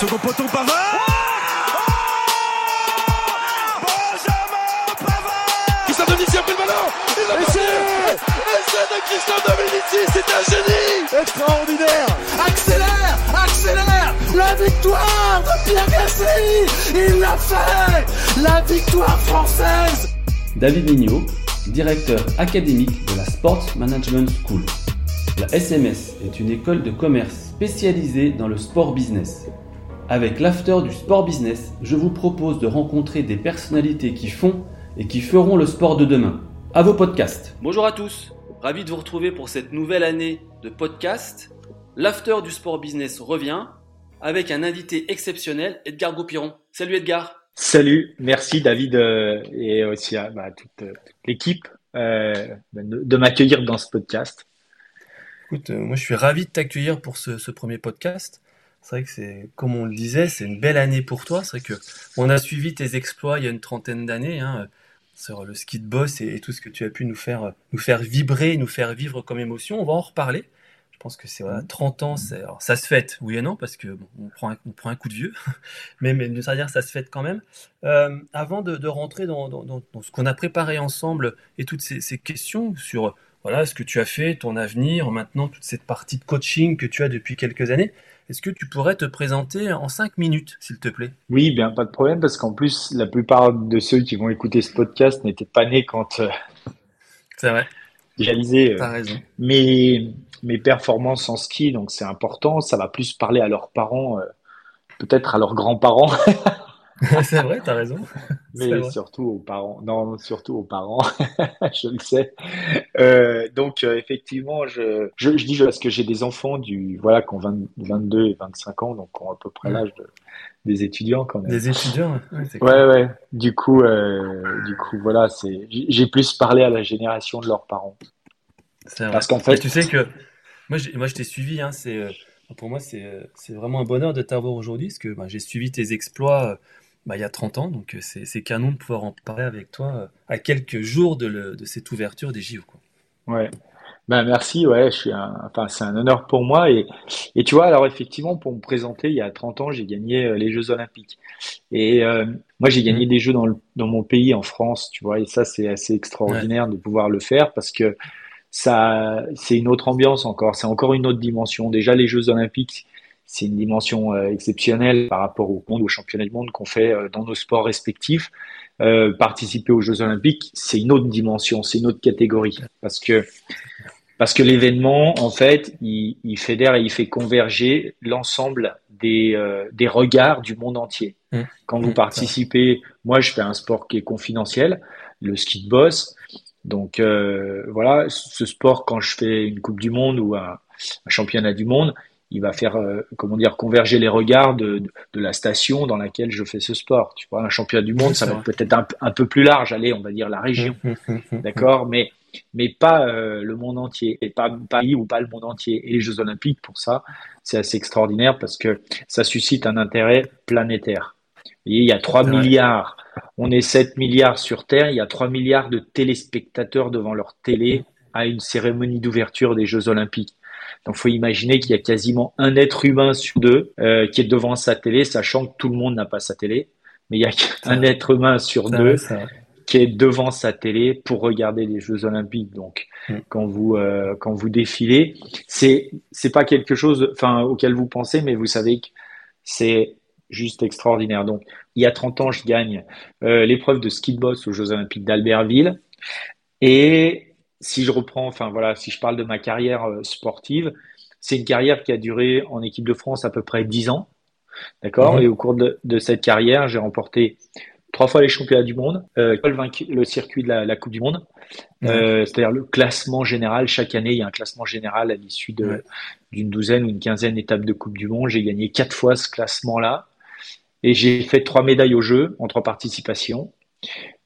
Second poteau Pavard. Benjamin Pavard. Christophe Dominici a pris le ballon. Passé. Essai de Christophe Dominici, c'est un génie. Extraordinaire. Accélère Accélère. La victoire de Pierre Gasly. Il l'a fait. La victoire française. David Mignot, directeur académique de la Sports Management School. La SMS est une école de commerce spécialisée dans le sport business. Avec l'after du sport business, je vous propose de rencontrer des personnalités qui font et qui feront le sport de demain. À vos podcasts. Bonjour à tous, ravi de vous retrouver pour cette nouvelle année de podcast. L'after du sport business revient avec un invité exceptionnel, Edgar Goupiron. Salut Edgar. Salut, merci David euh, et aussi à bah, toute, euh, toute l'équipe euh, de, de m'accueillir dans ce podcast. Écoute, euh, moi je suis ravi de t'accueillir pour ce, ce premier podcast. C'est vrai que c'est, comme on le disait, c'est une belle année pour toi. C'est vrai que on a suivi tes exploits il y a une trentaine d'années hein, sur le ski de boss et, et tout ce que tu as pu nous faire, nous faire vibrer, nous faire vivre comme émotion. On va en reparler. Je pense que c'est voilà, 30 ans, c'est, alors, ça se fête, oui et non, parce que bon, on, prend un, on prend un coup de vieux, mais, mais ça veut dire ça se fête quand même. Euh, avant de, de rentrer dans, dans, dans, dans ce qu'on a préparé ensemble et toutes ces, ces questions sur voilà ce que tu as fait, ton avenir, maintenant toute cette partie de coaching que tu as depuis quelques années, est-ce que tu pourrais te présenter en cinq minutes, s'il te plaît? Oui, bien pas de problème, parce qu'en plus, la plupart de ceux qui vont écouter ce podcast n'étaient pas nés quand euh, C'est vrai, j'ai réalisé euh, mes, mes performances en ski, donc c'est important. Ça va plus parler à leurs parents, euh, peut-être à leurs grands-parents, c'est vrai, t'as raison. Mais surtout aux parents. Non, surtout aux parents, je le sais. Euh, donc euh, effectivement, je, je, je dis parce que j'ai des enfants du voilà qui ont 20 22 et 25 ans, donc qui ont à peu près Mm. l'âge de- des étudiants quand même. Des étudiants, ouais, Ouais, ouais. Du coup, euh, du coup, voilà, c'est. J'ai plus parlé à la génération de leurs parents, C'est vrai. parce qu'en fait, tu sais que moi, moi je t'ai suivi, hein, c'est, pour moi, c'est, vraiment un bonheur de t'avoir aujourd'hui, parce que bah, j'ai suivi tes exploits bah, il y a 30 ans, donc euh, c'est, canon de pouvoir en parler avec toi euh, à quelques jours de, le- de cette ouverture des JO. Quoi. ouais. Ben merci, ouais, je suis un, enfin, c'est un honneur pour moi et, et tu vois, alors effectivement, pour me présenter, il y a 30 ans, j'ai gagné euh, les Jeux Olympiques. Et euh, moi, j'ai gagné Mm. des Jeux dans le, dans mon pays, en France, tu vois, et ça, c'est assez Ouais, extraordinaire de pouvoir le faire parce que ça, c'est une autre ambiance encore, c'est encore une autre dimension. Déjà, les Jeux Olympiques, c'est une dimension euh, exceptionnelle par rapport au monde, au championnat du monde qu'on fait euh, dans nos sports respectifs. Euh, participer aux Jeux Olympiques, c'est une autre dimension, c'est une autre catégorie parce que parce que l'événement, en fait, il, il fédère et il fait converger l'ensemble des, euh, des regards du monde entier. Mm. Quand vous vrai. participez, moi je fais un sport qui est confidentiel, le ski de boss. Donc euh, voilà, ce sport, quand je fais une Coupe du Monde ou un, un championnat du monde, il va faire, euh, comment dire, converger les regards de, de, de la station dans laquelle je fais ce sport. Tu vois, un championnat du monde, ça va peut-être un, un peu plus large, allez, on va dire la région. Mm, mm, mm. D'accord, mais mais pas euh, le monde entier, et pas Paris ou pas le monde entier. Et les Jeux Olympiques, pour ça, c'est assez extraordinaire parce que ça suscite un intérêt planétaire. Vous voyez, il y a 3 C'est vrai. milliards, on est 7 milliards sur Terre, il y a 3 milliards de téléspectateurs devant leur télé à une cérémonie d'ouverture des Jeux Olympiques. Donc, faut imaginer qu'il y a quasiment un être humain sur deux euh, qui est devant sa télé, sachant que tout le monde n'a pas sa télé, mais il y a un être humain sur deux qui est devant sa télé pour regarder les Jeux Olympiques. Donc, Mm. quand vous euh, quand vous défilez, c'est c'est pas quelque chose, enfin, auquel vous pensez, mais vous savez que c'est juste extraordinaire. Donc, il y a 30 ans, je gagne euh, l'épreuve de ski de boss aux Jeux Olympiques d'Albertville. Et si je reprends, enfin voilà, si je parle de ma carrière euh, sportive, c'est une carrière qui a duré en équipe de France à peu près 10 ans. D'accord? Mhm. Et au cours de, de cette carrière, j'ai remporté trois fois les championnats du monde, euh, le circuit de la, Coupe du Monde, euh, c'est-à-dire le classement général. Chaque année, il y a un classement général à l'issue d'une douzaine ou une quinzaine d'étapes de Coupe du Monde. J'ai gagné quatre fois ce classement-là et j'ai fait trois médailles au jeu en trois participations.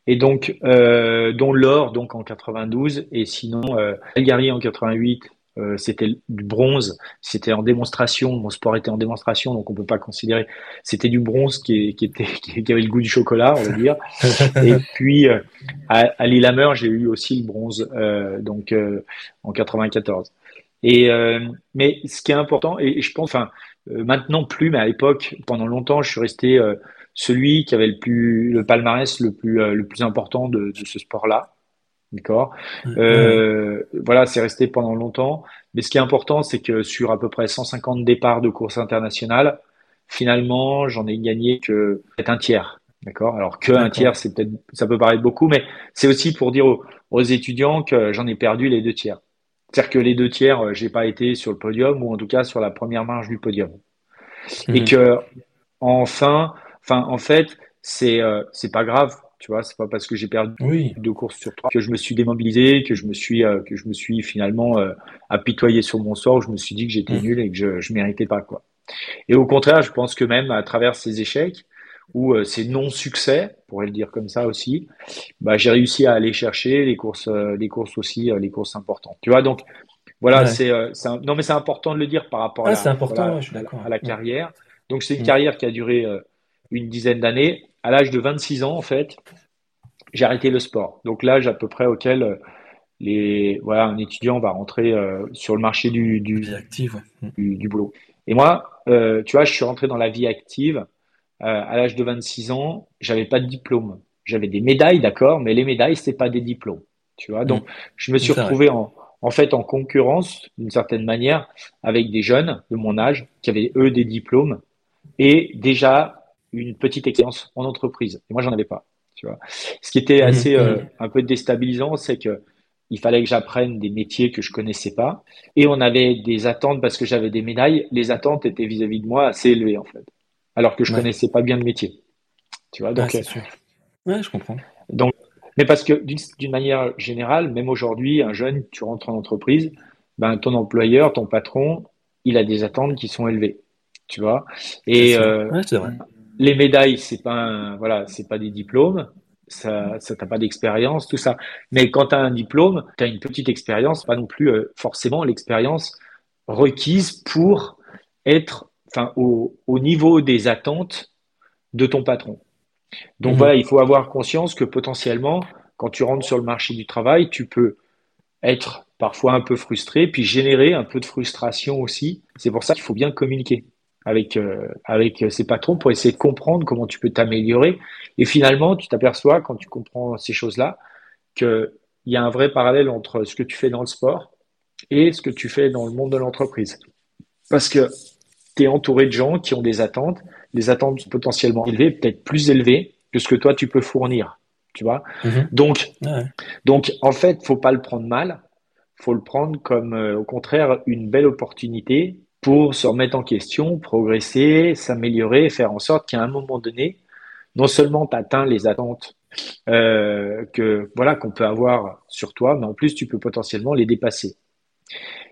Et donc, euh, dont l'or donc en 92 et sinon euh, en 88 euh, c'était du bronze, c'était en démonstration, mon sport était en démonstration, donc on peut pas considérer. C'était du bronze qui, qui, était, qui avait le goût du chocolat, on va dire. et puis euh, à, à Lillehammer, j'ai eu aussi le bronze, euh, donc euh, en 94. Et mais ce qui est important, et je pense, enfin maintenant plus, mais à l'époque, pendant longtemps, je suis resté celui qui avait le plus le palmarès le plus le plus important de, de ce sport-là. D'accord? Euh, Voilà, c'est resté pendant longtemps. Mais ce qui est important, c'est que sur à peu près 150 départs de courses internationales, finalement, j'en ai gagné que peut-être un tiers. D'accord? Alors que un tiers, c'est peut-être, ça peut paraître beaucoup, mais c'est aussi pour dire aux, étudiants que j'en ai perdu les deux tiers. C'est-à-dire que les deux tiers, euh, j'ai pas été sur le podium ou en tout cas sur la première marge du podium. Et mhm. que enfin, enfin, en fait, c'est euh, c'est pas grave tu vois, c'est pas parce que j'ai perdu deux courses sur trois que je me suis démobilisé, que je me suis, euh, que je me suis finalement euh, apitoyé sur mon sort. Je me suis dit que j'étais mm. nul et que je, je méritais pas quoi. Et au contraire, je pense que même à travers ces échecs ou euh, ces non-succès, on pourrait le dire comme ça aussi, bah, j'ai réussi à aller chercher les courses, les courses aussi, les courses importantes. Tu vois, donc voilà, c'est, non mais c'est important de le dire par rapport à, la, important, je suis à la carrière. Donc c'est une mm. carrière qui a duré une dizaine d'années à l'âge de 26 ans, en fait, j'ai arrêté le sport. Donc l'âge à peu près auquel euh, les, voilà, un étudiant va rentrer euh, sur le marché du, du, active, du, boulot. Et moi, euh, tu vois, je suis rentré dans la vie active à l'âge de 26 ans. J'avais pas de diplôme. J'avais des médailles, d'accord, mais les médailles, c'était pas des diplômes. Tu vois, donc je me suis retrouvé en, en fait en concurrence d'une certaine manière avec des jeunes de mon âge qui avaient eux des diplômes et déjà une petite expérience en entreprise. Et moi, j'en avais pas. Tu vois. Ce qui était mmh, assez euh, mmh. un peu déstabilisant, c'est que il fallait que j'apprenne des métiers que je connaissais pas. Et on avait des attentes parce que j'avais des médailles. Les attentes étaient vis-à-vis de moi assez élevées, en fait. Alors que je connaissais pas bien le métier. Tu vois, donc. Ah, sûr. Ouais, je comprends. Donc, mais parce que d'une manière générale, même aujourd'hui, un jeune, tu rentres en entreprise, ben, ton employeur, ton patron, il a des attentes qui sont élevées. Tu vois? Et, euh, ouais, vrai les médailles, c'est pas voilà, c'est pas des diplômes, ça, ça t'as pas d'expérience, tout ça. Mais quand tu as un diplôme, tu as une petite expérience, pas non plus euh, forcément l'expérience requise pour être enfin au, au, niveau des attentes de ton patron. Donc mhm. voilà, il faut avoir conscience que potentiellement, quand tu rentres sur le marché du travail, tu peux être parfois un peu frustré, puis générer un peu de frustration aussi. C'est pour ça qu'il faut bien communiquer avec euh, avec ses patrons pour essayer de comprendre comment tu peux t'améliorer. Et finalement, tu t'aperçois quand tu comprends ces choses-là qu'il y a un vrai parallèle entre ce que tu fais dans le sport et ce que tu fais dans le monde de l'entreprise. Parce que tu es entouré de gens qui ont des attentes, des attentes potentiellement élevées, peut-être plus élevées que ce que toi tu peux fournir. Tu vois? Mm-hmm. Donc, donc en fait, faut pas le prendre mal. Faut le prendre comme euh, au contraire une belle opportunité pour se remettre en question, progresser, s'améliorer, faire en sorte qu'à un moment donné, non seulement tu atteins les attentes euh, que voilà qu'on peut avoir sur toi, mais en plus tu peux potentiellement les dépasser.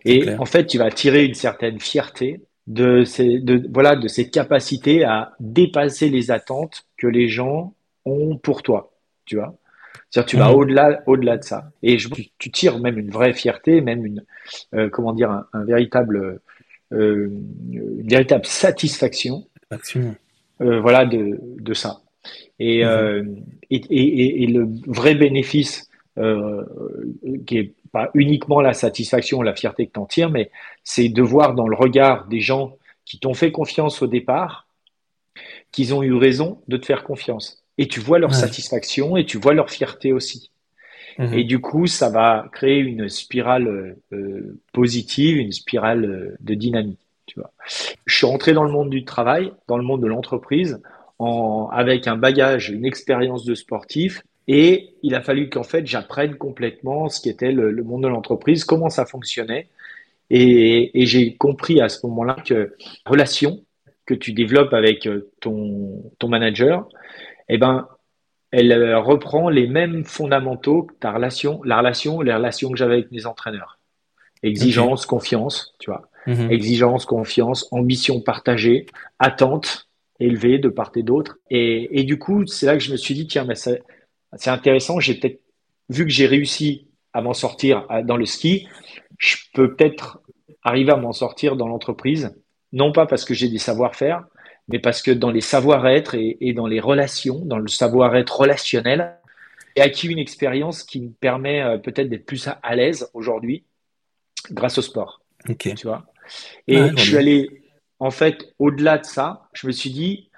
Et en fait, tu vas tirer une certaine fierté de ces de voilà de ces capacités à dépasser les attentes que les gens ont pour toi, tu vois. C'est-à-dire tu vas mhm. au-delà au-delà de ça. Et je, tu, tires même une vraie fierté, même une euh, comment dire un véritable une véritable satisfaction euh, voilà, de, de ça. Et, mhm. euh, et, et, et, le vrai bénéfice, qui est pas uniquement la satisfaction, la fierté que tu en tires, mais c'est de voir dans le regard des gens qui t'ont fait confiance au départ, qu'ils ont eu raison de te faire confiance. Et tu vois leur satisfaction et tu vois leur fierté aussi. Mhm. Et du coup, ça va créer une spirale euh, positive, une spirale euh, de dynamique. Tu vois. Je suis rentré dans le monde du travail, dans le monde de l'entreprise, en, avec un bagage, une expérience de sportif. Et il a fallu qu'en fait, j'apprenne complètement ce qu'était le, le, monde de l'entreprise, comment ça fonctionnait. Et, et j'ai compris à ce moment-là que relation que tu développes avec euh, ton, ton manager, eh ben, elle euh, reprend les mêmes fondamentaux que ta relation, la relation, les relations que j'avais avec mes entraîneurs. Exigence, confiance, tu vois. Mhm. Exigence, confiance, ambition partagée, attente élevée de part et d'autre. Et, et, du coup, c'est là que je me suis dit, tiens, mais c'est intéressant, j'ai peut-être, vu que j'ai réussi à m'en sortir dans le ski, je peux peut-être arriver à m'en sortir dans l'entreprise, non pas parce que j'ai des savoir-faire, mais parce que dans les savoir-être et, dans les relations, dans le savoir-être relationnel, j'ai acquis une expérience qui me permet euh, peut-être d'être plus à, l'aise aujourd'hui grâce au sport. Ok. Tu vois? Et je suis allé, en fait, au-delà de ça, je me suis dit,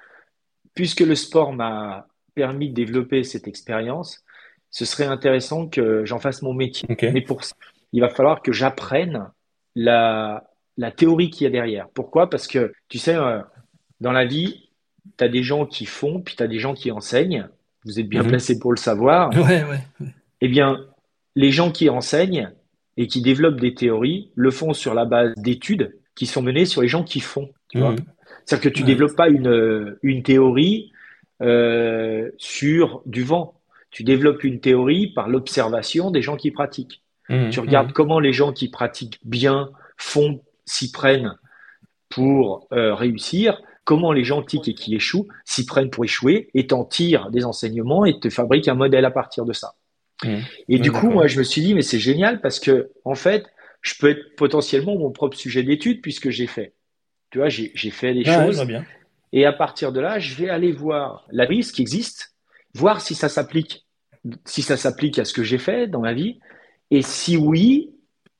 puisque le sport m'a permis de développer cette expérience, ce serait intéressant que j'en fasse mon métier. Mais pour ça, il va falloir que j'apprenne la, la théorie qu'il y a derrière. Pourquoi? Parce que, tu sais, euh, dans la vie, tu as des gens qui font, puis tu as des gens qui enseignent. Vous êtes bien mhm. placé pour le savoir. Ouais, ouais. Eh bien, les gens qui enseignent et qui développent des théories le font sur la base d'études qui sont menées sur les gens qui font. Mhm. C'est-à-dire que tu ne développes pas une, une théorie euh, sur du vent. Tu développes une théorie par l'observation des gens qui pratiquent. Mhm. tu regardes comment les gens qui pratiquent bien font, s'y prennent pour euh, réussir comment les gens qui échouent s'y prennent pour échouer et t'en tirent des enseignements et te fabriquent un modèle à partir de ça. Mmh. Et du coup, moi, je me suis dit, mais c'est génial parce que, en fait, je peux être potentiellement mon propre sujet d'étude puisque j'ai fait. Tu vois, j'ai fait des choses. Bien. Et à partir de là, je vais aller voir la risque qui existe, voir si ça s'applique, si ça s'applique à ce que j'ai fait dans ma vie. Et si oui,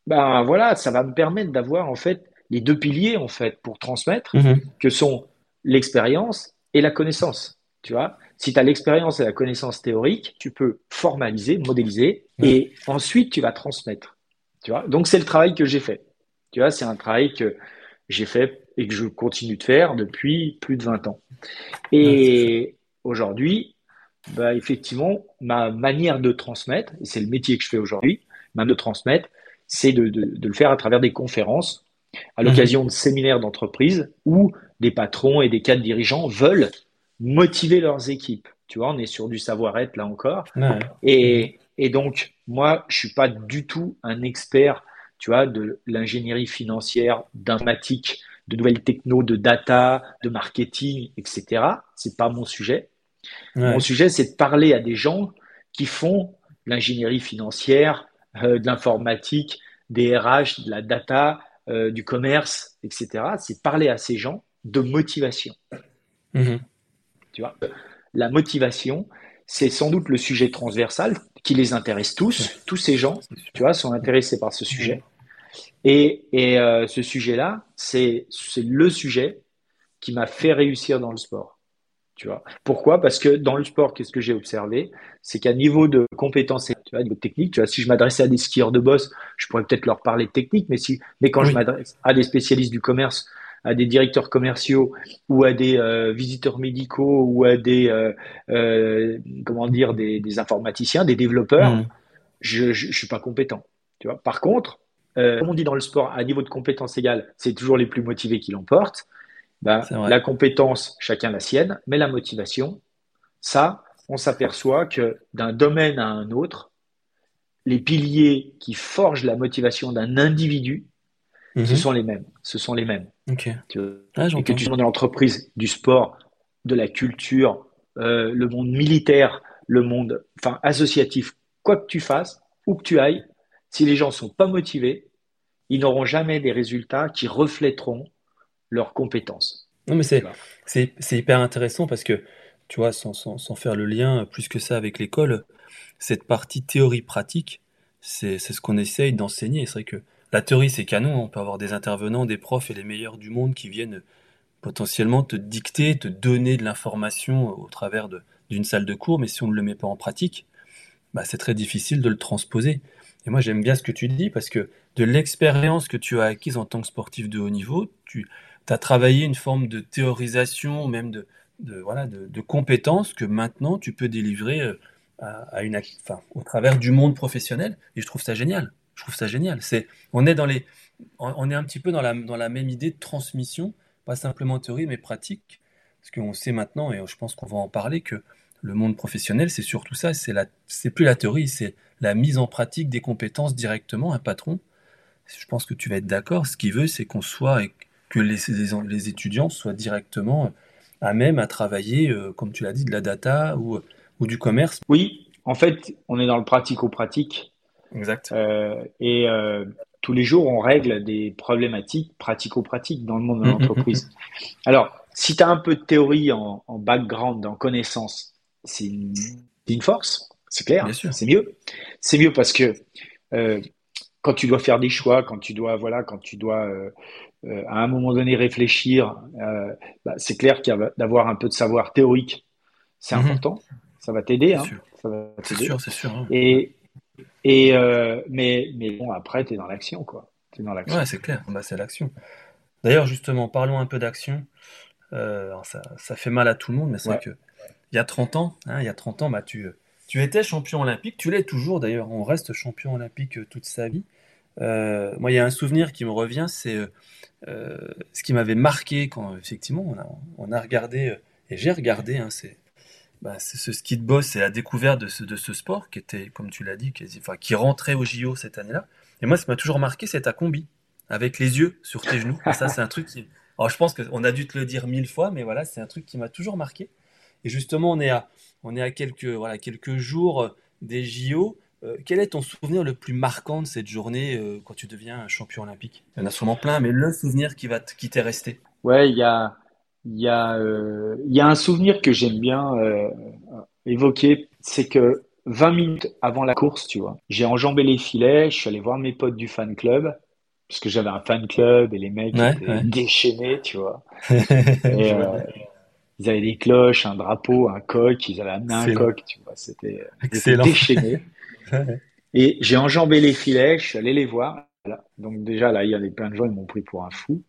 ben voilà, ça va me permettre d'avoir en fait les deux piliers en fait pour transmettre, mmh. que sont l'expérience et la connaissance. Tu vois, si tu as l'expérience et la connaissance théorique, tu peux formaliser, modéliser et ensuite tu vas transmettre. Tu vois, donc c'est le travail que j'ai fait. Tu vois, c'est un travail que j'ai fait et que je continue de faire depuis plus de 20 ans. Et aujourd'hui, bah, effectivement, ma manière de transmettre, et c'est le métier que je fais aujourd'hui, ma de transmettre, c'est de, de, le faire à travers des conférences, à l'occasion de séminaires d'entreprise où des patrons et des cadres dirigeants veulent motiver leurs équipes. Tu vois, on est sur du savoir-être là encore. Et, et, donc, moi, je suis pas du tout un expert, tu vois, de l'ingénierie financière, d'informatique, de nouvelles techno, de data, de marketing, etc. C'est pas mon sujet. Mon sujet, c'est de parler à des gens qui font l'ingénierie financière, euh, de l'informatique, des RH, de la data, euh, du commerce, etc. C'est parler à ces gens de motivation. Mhm. Tu vois, la motivation, c'est sans doute le sujet transversal qui les intéresse tous. Tous ces gens, tu vois, sont intéressés par ce sujet. Et, et euh, ce sujet-là, c'est le sujet qui m'a fait réussir dans le sport. Tu vois? Pourquoi? Parce que dans le sport, qu'est-ce que j'ai observé? C'est qu'à niveau de compétences, tu vois, niveau technique, tu vois, si je m'adressais à des skieurs de boss, je pourrais peut-être leur parler de technique, mais si, mais quand je m'adresse à des spécialistes du commerce, à des directeurs commerciaux ou à des euh, visiteurs médicaux ou à des euh, euh, comment dire des, des, informaticiens, des développeurs, mm. je, je, suis pas compétent. Tu vois? Par contre, comme on dit dans le sport, à niveau de compétence égale, c'est toujours les plus motivés qui l'emportent. Ben, la compétence, chacun la sienne, mais la motivation, ça, on s'aperçoit que d'un domaine à un autre, les piliers qui forgent la motivation d'un individu ce mhm. sont les mêmes. Ce sont les mêmes. Ah, et que tu sois dans l'entreprise, du sport, de la culture, euh, le monde militaire, le monde enfin, associatif, quoi que tu fasses, où que tu ailles, si les gens ne sont pas motivés, ils n'auront jamais des résultats qui reflèteront leurs compétences. Non, mais c'est hyper intéressant parce que, tu vois, sans, sans, sans, faire le lien plus que ça avec l'école, cette partie théorie-pratique, c'est ce qu'on essaye d'enseigner. C'est vrai que la théorie, c'est canon. On peut avoir des intervenants, des profs et les meilleurs du monde qui viennent potentiellement te dicter, te donner de l'information au travers d'une salle de cours, mais si on ne le met pas en pratique, bah, c'est très difficile de le transposer. Et moi, j'aime bien ce que tu dis parce que de l'expérience que tu as acquise en tant que sportif de haut niveau, tu as travaillé une forme de théorisation, même de, voilà, de, compétences que maintenant tu peux délivrer euh, à, une, au travers du monde professionnel. Et je trouve ça génial. Je trouve ça génial. C'est, on est dans les, on est un petit peu dans la, dans la même idée de transmission, pas simplement théorie, mais pratique. Parce qu'on sait maintenant, et je pense qu'on va en parler, que le monde professionnel, c'est surtout ça. C'est la, c'est plus la théorie, c'est la mise en pratique des compétences directement. Un patron, je pense que tu vas être d'accord. Ce qu'il veut, c'est qu'on soit et que les, les, étudiants soient directement à même à travailler, euh, comme tu l'as dit, de la data ou, ou du commerce. Oui, en fait, on est dans le pratico-pratique. Exact. Euh, et euh, tous les jours, on règle des problématiques pratico-pratiques dans le monde de l'entreprise. Alors, si tu as un peu de théorie en, en background, en connaissance, c'est une, une, force, c'est clair, c'est mieux. C'est mieux parce que euh, quand tu dois faire des choix, quand tu dois, voilà, quand tu dois euh, euh, à un moment donné réfléchir, bah, c'est clair qu'il y a d'avoir un peu de savoir théorique, c'est mhm. important. Ça va t'aider. Hein, c'est sûr, c'est sûr. Hein. Et, et euh, mais, mais bon, après, tu es dans l'action, quoi. Es dans l'action. Ouais, c'est clair. Bah, c'est l'action. D'ailleurs, justement, parlons un peu d'action. Euh, ça, ça, fait mal à tout le monde, mais c'est vrai que il y a 30 ans, hein, il y a 30 ans, bah, tu, tu étais champion olympique. Tu l'es toujours, d'ailleurs. On reste champion olympique euh, toute sa vie. Euh, moi, il y a un souvenir qui me revient, c'est euh, ce qui m'avait marqué quand, effectivement, on a, on a regardé, et j'ai regardé, hein, c'est bah, ce ski de boss c'est la découverte de ce, de ce sport qui était, comme tu l'as dit, qui, enfin, qui rentrait au JO cette année-là. Et moi, ce qui m'a toujours marqué, c'est ta combi, avec les yeux sur tes genoux. Et ça, c'est un truc qui. Alors, je pense qu'on a dû te le dire mille fois, mais voilà, c'est un truc qui m'a toujours marqué. Et justement, on est à, on est à quelques, voilà, quelques jours euh, des JO. Euh, quel est ton souvenir le plus marquant de cette journée euh, quand tu deviens un champion olympique? Il y en a sûrement plein, mais le souvenir qui, va qui t'est resté? Ouais, il y a, il y a, euh, il y a un souvenir que j'aime bien euh, évoquer, c'est que 20 minutes avant la course, tu vois, j'ai enjambé les filets, je suis allé voir mes potes du fan club, parce que j'avais un fan club et les mecs étaient déchaînés, tu vois. et, euh, ils avaient des cloches, un drapeau, un coq, ils avaient amené un coq, tu vois, c'était déchaîné. et j'ai enjambé les filets, je suis allé les voir. Donc déjà là, il y avait plein de gens, ils m'ont pris pour un fou.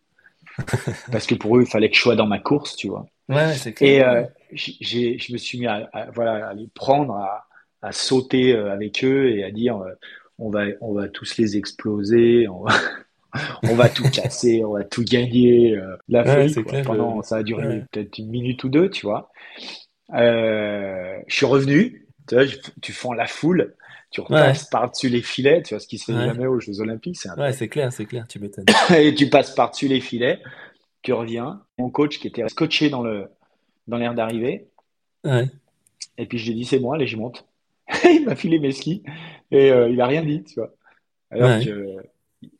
parce que pour eux, il fallait que je sois dans ma course, tu vois. Ouais, c'est clair. Et euh, je me suis mis à, voilà, à les prendre, à, à, sauter euh, avec eux et à dire euh, on, va, on va tous les exploser, on va, on va tout casser, on va tout gagner. Euh, la folie, quoi. Pendant, ça a duré peut-être une minute ou deux, tu vois. je suis revenu, tu vois, tu fends la foule tu repasses par-dessus les filets, tu vois, ce qui se fait jamais aux Jeux Olympiques. C'est ouais, c'est clair, c'est clair, tu m'étonnes. et tu passes par-dessus les filets, tu reviens. Mon coach qui était scotché dans le dans l'air d'arrivée. Ouais. Et puis je lui ai dit, c'est bon, allez, je monte. il m'a filé mes skis et euh, il a rien dit, tu vois. Alors que,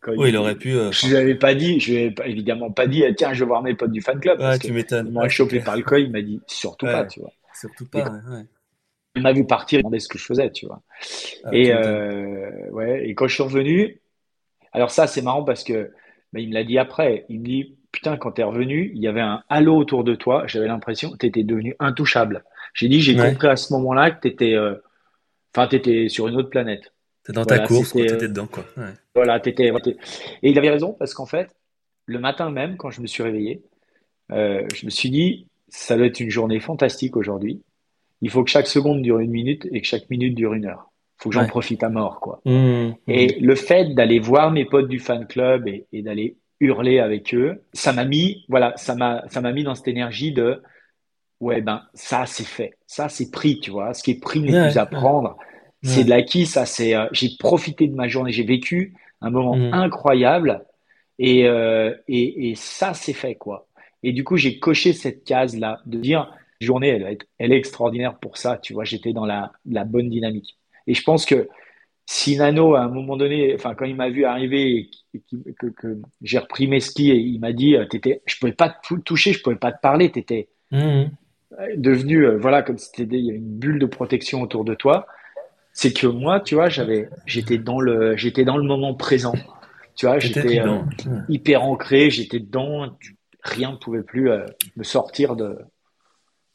oui, il, aurait pu. Euh, je lui avais pas dit, je lui ai évidemment pas dit, tiens, je vais voir mes potes du fan club. Tu m'étonnes. Il m'a chopé par le col, il m'a dit, surtout pas, tu vois. Surtout pas, ouais m'a vu partir, il demandait ce que je faisais, tu vois. Ah, et euh, ouais, et quand je suis revenu, alors ça c'est marrant parce que bah, il me l'a dit après. Il me dit putain quand t'es revenu, il y avait un halo autour de toi. J'avais l'impression que t'étais devenu intouchable. J'ai dit j'ai compris à ce moment-là que t'étais, euh, enfin t'étais sur une autre planète. T'es dans ta course, t'étais euh, dedans quoi. Ouais. Voilà, t'étais. Et il avait raison parce qu'en fait, le matin même quand je me suis réveillé, euh, je me suis dit ça doit être une journée fantastique aujourd'hui il faut que chaque seconde dure une minute et que chaque minute dure une heure. Il faut que j'en profite à mort, quoi. Mmh, mmh. Et le fait d'aller voir mes potes du fan club et, d'aller hurler avec eux, ça m'a mis, voilà, ça m'a, ça m'a mis dans cette énergie de, ouais, ben, ça, c'est fait. Ça, c'est pris, tu vois. Ce qui est pris n'est plus à prendre. C'est de l'acquis, ça, c'est, euh, j'ai profité de ma journée, j'ai vécu un moment mmh. incroyable et, euh, et, et ça, c'est fait, quoi. Et du coup, j'ai coché cette case-là de dire, journée, elle, elle est extraordinaire pour ça. Tu vois, j'étais dans la, bonne dynamique. Et je pense que si Nano, à un moment donné, enfin, quand il m'a vu arriver et que, j'ai repris mes skis et il m'a dit, euh, t'étais, je pouvais pas te toucher, je pouvais pas te parler, tu étais mmh. devenu, euh, voilà, comme si il y avait une bulle de protection autour de toi. C'est que moi, tu vois, j'avais, j'étais dans le, j'étais dans le moment présent. Tu vois, j'étais euh, hyper ancré, j'étais dedans, rien ne pouvait plus me sortir de,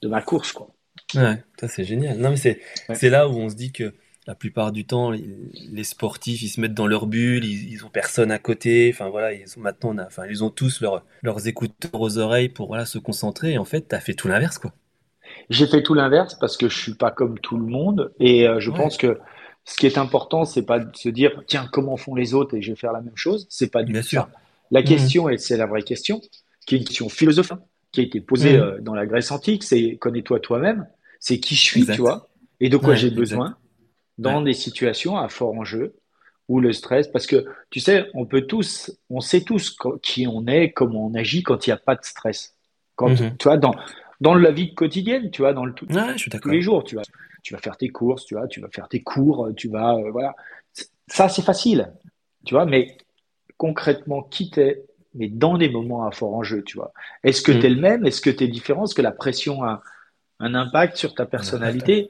de ma course, quoi. Ouais, ça c'est génial. Non, mais c'est c'est là où on se dit que la plupart du temps, les, sportifs, ils se mettent dans leur bulle, ils, ils ont personne à côté. Enfin voilà, ils ont maintenant, enfin ils ont tous leurs écouteurs aux oreilles pour voilà se concentrer. Et en fait, tu as fait tout l'inverse, quoi. J'ai fait tout l'inverse parce que je suis pas comme tout le monde et euh, je pense que ce qui est important, c'est pas de se dire tiens comment font les autres et je vais faire la même chose. C'est pas du Bien sûr. La mmh. question et c'est la vraie question, qui est une question philosophique qui a été posé mmh. euh, dans la Grèce antique, c'est connais-toi toi-même. c'est qui je suis, tu vois, et de quoi j'ai besoin dans des situations à fort enjeu ou le stress, parce que tu sais, on peut tous, on sait tous qui on est, comment on agit quand il n'y a pas de stress. Quand, mhm. tu vois, dans, dans la vie quotidienne, tu vois, dans le tout, tous les jours, tu vois, tu vas faire tes courses, tu vois, tu vas faire tes cours, tu vas, euh, voilà. Ça, c'est facile, tu vois, mais concrètement, qui t'es, mais dans des moments à fort enjeu, tu vois. Est-ce que mhm. tu es le même? Est-ce que tu es différent? Est-ce que la pression a un impact sur ta personnalité?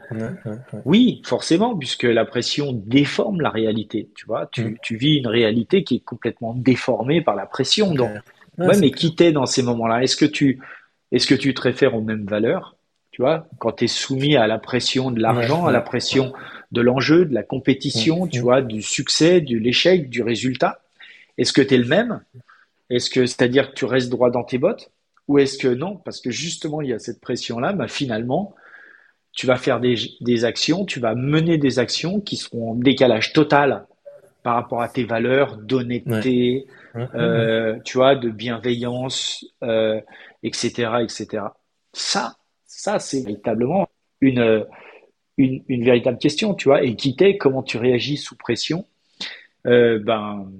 Oui, forcément, puisque la pression déforme la réalité. Tu vois, tu, mm. tu, vis une réalité qui est complètement déformée par la pression. Donc, ouais, mais qui t'es dans ces moments-là? Est-ce que tu est-ce que tu te réfères aux mêmes valeurs? Tu vois, quand tu es soumis à la pression de l'argent, à la pression de l'enjeu, de la compétition, mm. tu vois, du succès, de l'échec, du résultat, est-ce que tu es le même? Est-ce que c'est-à-dire que tu restes droit dans tes bottes ou est-ce que non? Parce que justement, il y a cette pression-là, bah, finalement, tu vas faire des, actions, tu vas mener des actions qui seront en décalage total par rapport à tes valeurs d'honnêteté, euh, tu vois, de bienveillance, etc., euh, etc. Ça, ça, c'est véritablement une, une, une, véritable question, tu vois. Et quitter comment tu réagis sous pression, euh, ben,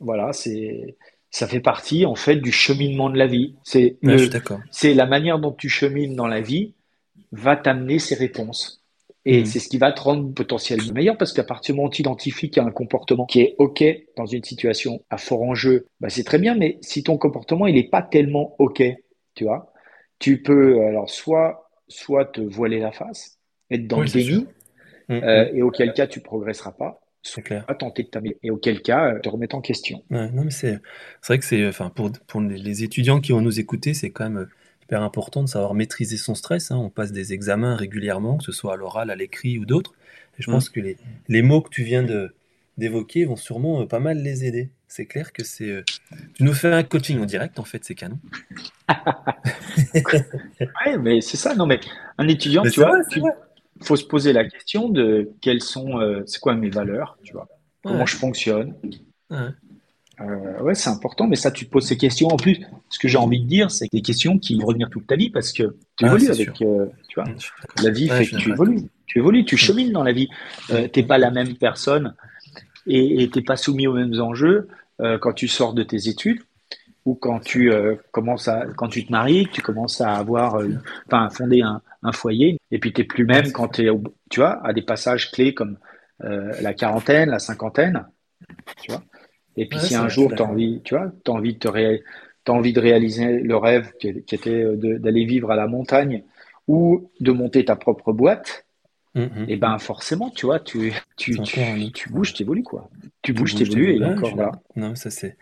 voilà, c'est ça fait partie en fait du cheminement de la vie. C'est c'est la manière dont tu chemines dans la vie va t'amener ces réponses. Et hmm. c'est ce qui va te rendre potentiellement meilleur parce qu'à partir du moment où tu identifies qu'il y a un comportement qui est OK dans une situation à fort enjeu, bah c'est très bien, mais si ton comportement il n'est pas tellement OK, tu vois, tu peux alors soit, soit te voiler la face, être dans le déni, hmm, euh, hmm. et auquel cas tu progresseras pas, c'est clair. à tenter de t'améliorer. Et auquel cas, euh, te remettre en question. non, mais c'est vrai que c'est, enfin, pour, pour les étudiants qui vont nous écouter, c'est quand même euh, hyper important de savoir maîtriser son stress. Hein. On passe des examens régulièrement, que ce soit à l'oral, à l'écrit ou d'autres. Je pense mm. que les, les, mots que tu viens de, d'évoquer vont sûrement euh, pas mal les aider. C'est clair que c'est. tu nous fais un coaching en direct, en fait, c'est canon. ouais, mais c'est ça. Non, mais un étudiant, tu vois, faut se poser la question de quelles sont, euh, c'est quoi mes valeurs, tu vois, comment je fonctionne? Ouais. Euh, ouais, c'est important, mais ça, tu te poses ces questions. En plus, ce que j'ai envie de dire, c'est des questions qui vont revenir toute ta vie parce que tu évolues avec, euh, tu vois, la vie fait que tu évolues, tu évolues, tu chemines dans la vie. T'es pas la même personne et t'es pas soumis aux mêmes enjeux quand tu sors de tes études ou quand tu commences à, quand tu te maries, tu commences à avoir, enfin, fonder un, un foyer. Et puis, tu n'es plus même quand tu es, tu vois, à des passages clés comme euh, la quarantaine, la cinquantaine. Tu vois. Et puis, si un jour, tu as envie, tu vois, as envie de te as envie de réaliser le rêve qui, était d'aller vivre à la montagne ou de monter ta propre boîte, mm, mm, et ben mm. forcément, tu vois, tu, tu, tu, bouges, tu évolues, quoi. Tu, bouges, tu évolues, et encore là. Non, ça c'est,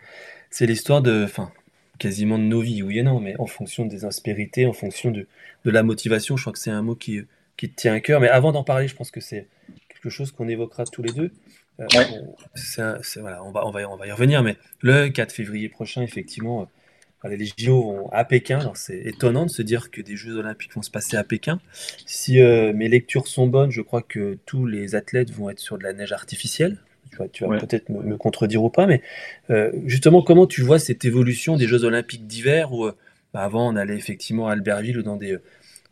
c'est l'histoire de, enfin, quasiment de nos vies, oui et non, mais en fonction des aspérités, en fonction de, de la motivation, je crois que c'est un mot qui, qui te tient à cœur. Mais avant d'en parler, je pense que c'est quelque chose qu'on évoquera tous les deux. Euh, on, voilà, on, va, on, va, on va y revenir, mais le 4 février prochain, effectivement, euh, les JO vont à Pékin. C'est étonnant de se dire que des Jeux Olympiques vont se passer à Pékin. Si euh, mes lectures sont bonnes, je crois que tous les athlètes vont être sur de la neige artificielle tu vas, peut-être me, contredire ou pas, mais euh, justement, comment tu vois cette évolution des Jeux Olympiques d'hiver où euh, bah, avant on allait effectivement à Albertville ou dans des,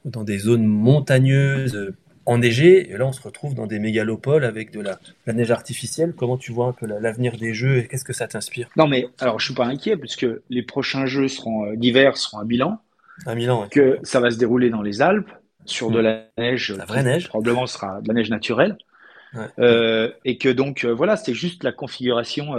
dans des zones montagneuses, euh, enneigées, et là on se retrouve dans des mégalopoles avec de la, neige artificielle. Comment tu vois un peu l'avenir des Jeux et qu'est-ce que ça t'inspire? Non, mais alors je suis pas inquiet puisque les prochains Jeux seront d'hiver seront à Milan. À Milan, Que ça va se dérouler dans les Alpes sur de mmh. la neige. La vraie neige. Probablement sera de la neige naturelle. Euh, et que donc euh, voilà, c'était juste la configuration,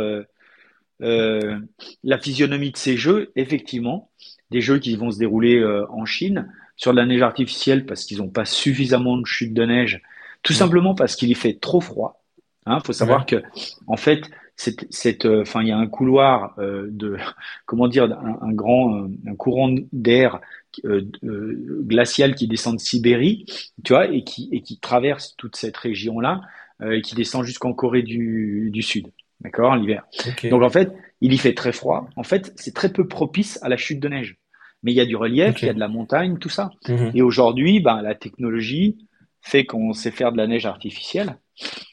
euh, la physionomie de ces jeux, effectivement, des jeux qui vont se dérouler en Chine sur de la neige artificielle parce qu'ils n'ont pas suffisamment de chute de neige, tout simplement parce qu'il y fait trop froid. Il hein, faut savoir que en fait, cette, enfin, il y a un couloir de, comment dire, un, grand, un courant d'air glacial qui descend de Sibérie, tu vois, et qui, et qui traverse toute cette région-là euh, et qui descend jusqu'en Corée du, du Sud, d'accord, l'hiver. Donc en fait, il y fait très froid. En fait, c'est très peu propice à la chute de neige. Mais il y a du relief, il y a de la montagne, tout ça. Mhm. Et aujourd'hui, ben, la technologie fait qu'on sait faire de la neige artificielle.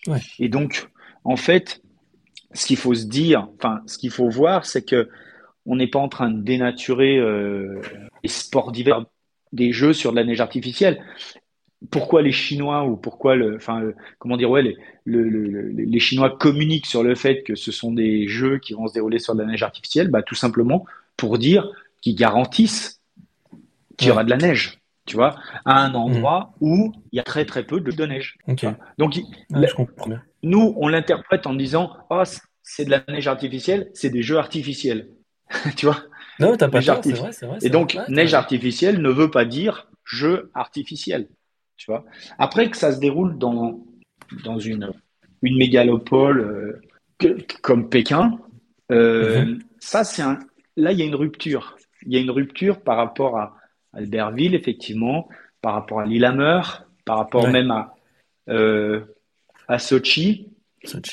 Ouais. Et donc, en fait, ce qu'il faut se dire, enfin, ce qu'il faut voir, c'est que on n'est pas en train de dénaturer euh, les sports d'hiver des jeux sur de la neige artificielle. Pourquoi les Chinois ou pourquoi le, enfin, comment dire, ouais, les, les Chinois communiquent sur le fait que ce sont des jeux qui vont se dérouler sur de la neige artificielle, bah, tout simplement pour dire qu'ils garantissent qu'il y aura de la neige, tu vois, à un endroit mm. où il y a très très peu de, neige. Donc, nous, on l'interprète en disant, oh, c'est de la neige artificielle, c'est des jeux artificiels, tu vois. Non, t'as pas c'est vrai, vrai, Et donc, neige artificielle ne veut pas dire jeu artificiel. Tu vois Après que ça se déroule dans, dans une, une mégalopole euh, comme Pékin, euh, mhm. ça, c'est un. Là, il y a une rupture. Il y a une rupture par rapport à Albertville, effectivement, par rapport à Lillehammer, par rapport même à, euh, à Sochi.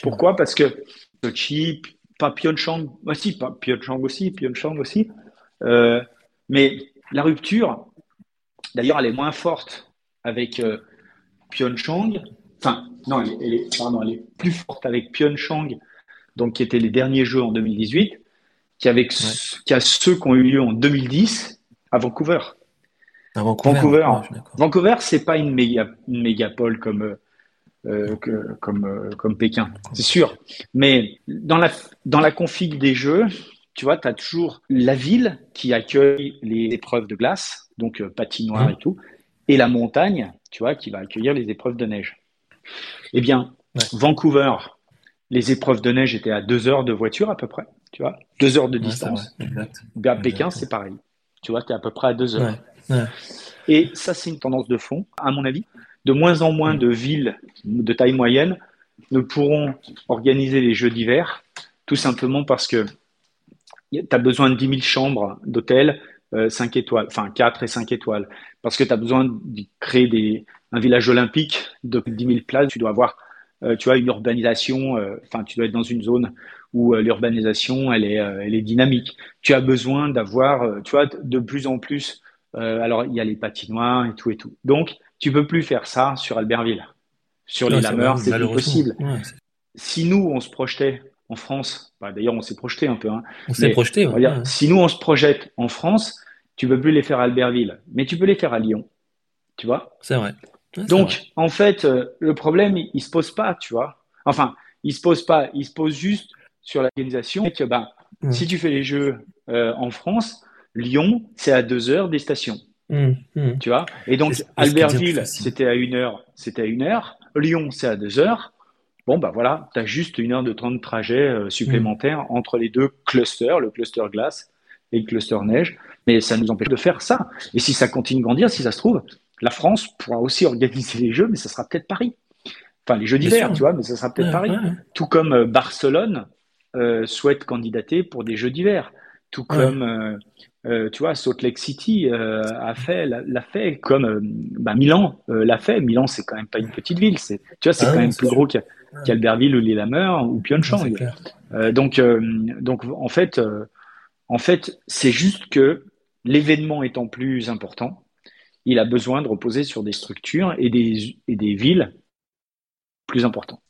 Pourquoi? Parce que Sochi, pas Pyeongchang, aussi, pas Pyeongchang aussi, Pyeongchang aussi. mais la rupture, d'ailleurs, elle est moins forte avec euh, Pyeongchang. Enfin, non, elle, est, pardon, elle est plus forte avec Pyeongchang, donc qui étaient les derniers jeux en 2018, qu'avec ceux qui ont eu lieu en 2010 à Vancouver. À Vancouver, Vancouver, Vancouver c'est pas une, méga, une mégapole comme, euh, euh, comme, comme Pékin, c'est sûr. Mais dans la, dans la config des jeux, tu vois, tu as toujours la ville qui accueille les épreuves de glace, donc patinoire mmh. et tout, et la montagne, tu vois, qui va accueillir les épreuves de neige. Eh bien, Vancouver, les épreuves de neige étaient à deux heures de voiture à peu près, tu vois, deux heures de distance. Ouais, Pékin, c'est pareil. Tu vois, tu es à peu près à deux heures. Et ça, c'est une tendance de fond, à mon avis. De moins en moins de villes de taille moyenne ne pourront organiser les Jeux d'hiver, tout simplement parce que tu as besoin de 10 000 chambres d'hôtel, 5 euh, étoiles, enfin 4 et 5 étoiles, parce que tu as besoin de créer des, un village olympique de 10 000 places, tu dois avoir euh, tu une urbanisation, euh, enfin, tu dois être dans une zone où l'urbanisation, elle est, elle est dynamique. Tu as besoin d'avoir, tu vois, de plus en plus, alors il y a les patinoires et tout et tout. Donc, tu peux plus faire ça sur Albertville. Sur les Lameurs, c'est plus possible. si nous, on se projetait en France, bah, d'ailleurs on s'est projeté un peu. Hein, on s'est projeté. Si nous on se projette en France, tu peux plus les faire à Albertville, mais tu peux les faire à Lyon. Tu vois? C'est vrai. Donc en fait, euh, le problème il, ne se pose pas, tu vois. Enfin, il se pose pas, il se pose juste sur l'organisation que bah, si tu fais les jeux euh, en France, Lyon c'est à deux heures des stations. Mmh, mmh. Tu vois? Et donc Albertville c'était à une heure, c'était à une heure. Lyon c'est à deux heures bon, bah voilà, tu as juste une heure de temps de trajet euh, supplémentaire mm. entre les deux clusters, le cluster glace et le cluster neige. Mais ça nous empêche de faire ça. Et si ça continue de grandir, si ça se trouve, la France pourra aussi organiser les jeux, mais ça sera peut-être Paris. Enfin, les jeux d'hiver, tu vois, mais ça sera peut-être Paris. Tout comme euh, Barcelone euh, souhaite candidater pour des jeux d'hiver. Tout comme, tu vois, Salt Lake City a fait, l'a fait, comme bah, Milan l'a fait. Milan, c'est quand même pas une petite ville. C'est, tu vois, c'est ah quand même plus gros que Calberville ou Lillehammer ou Pyeongchang. Euh, donc, euh, donc en fait, euh, en fait, c'est juste que l'événement étant plus important, il a besoin de reposer sur des structures et des, et des villes plus importantes.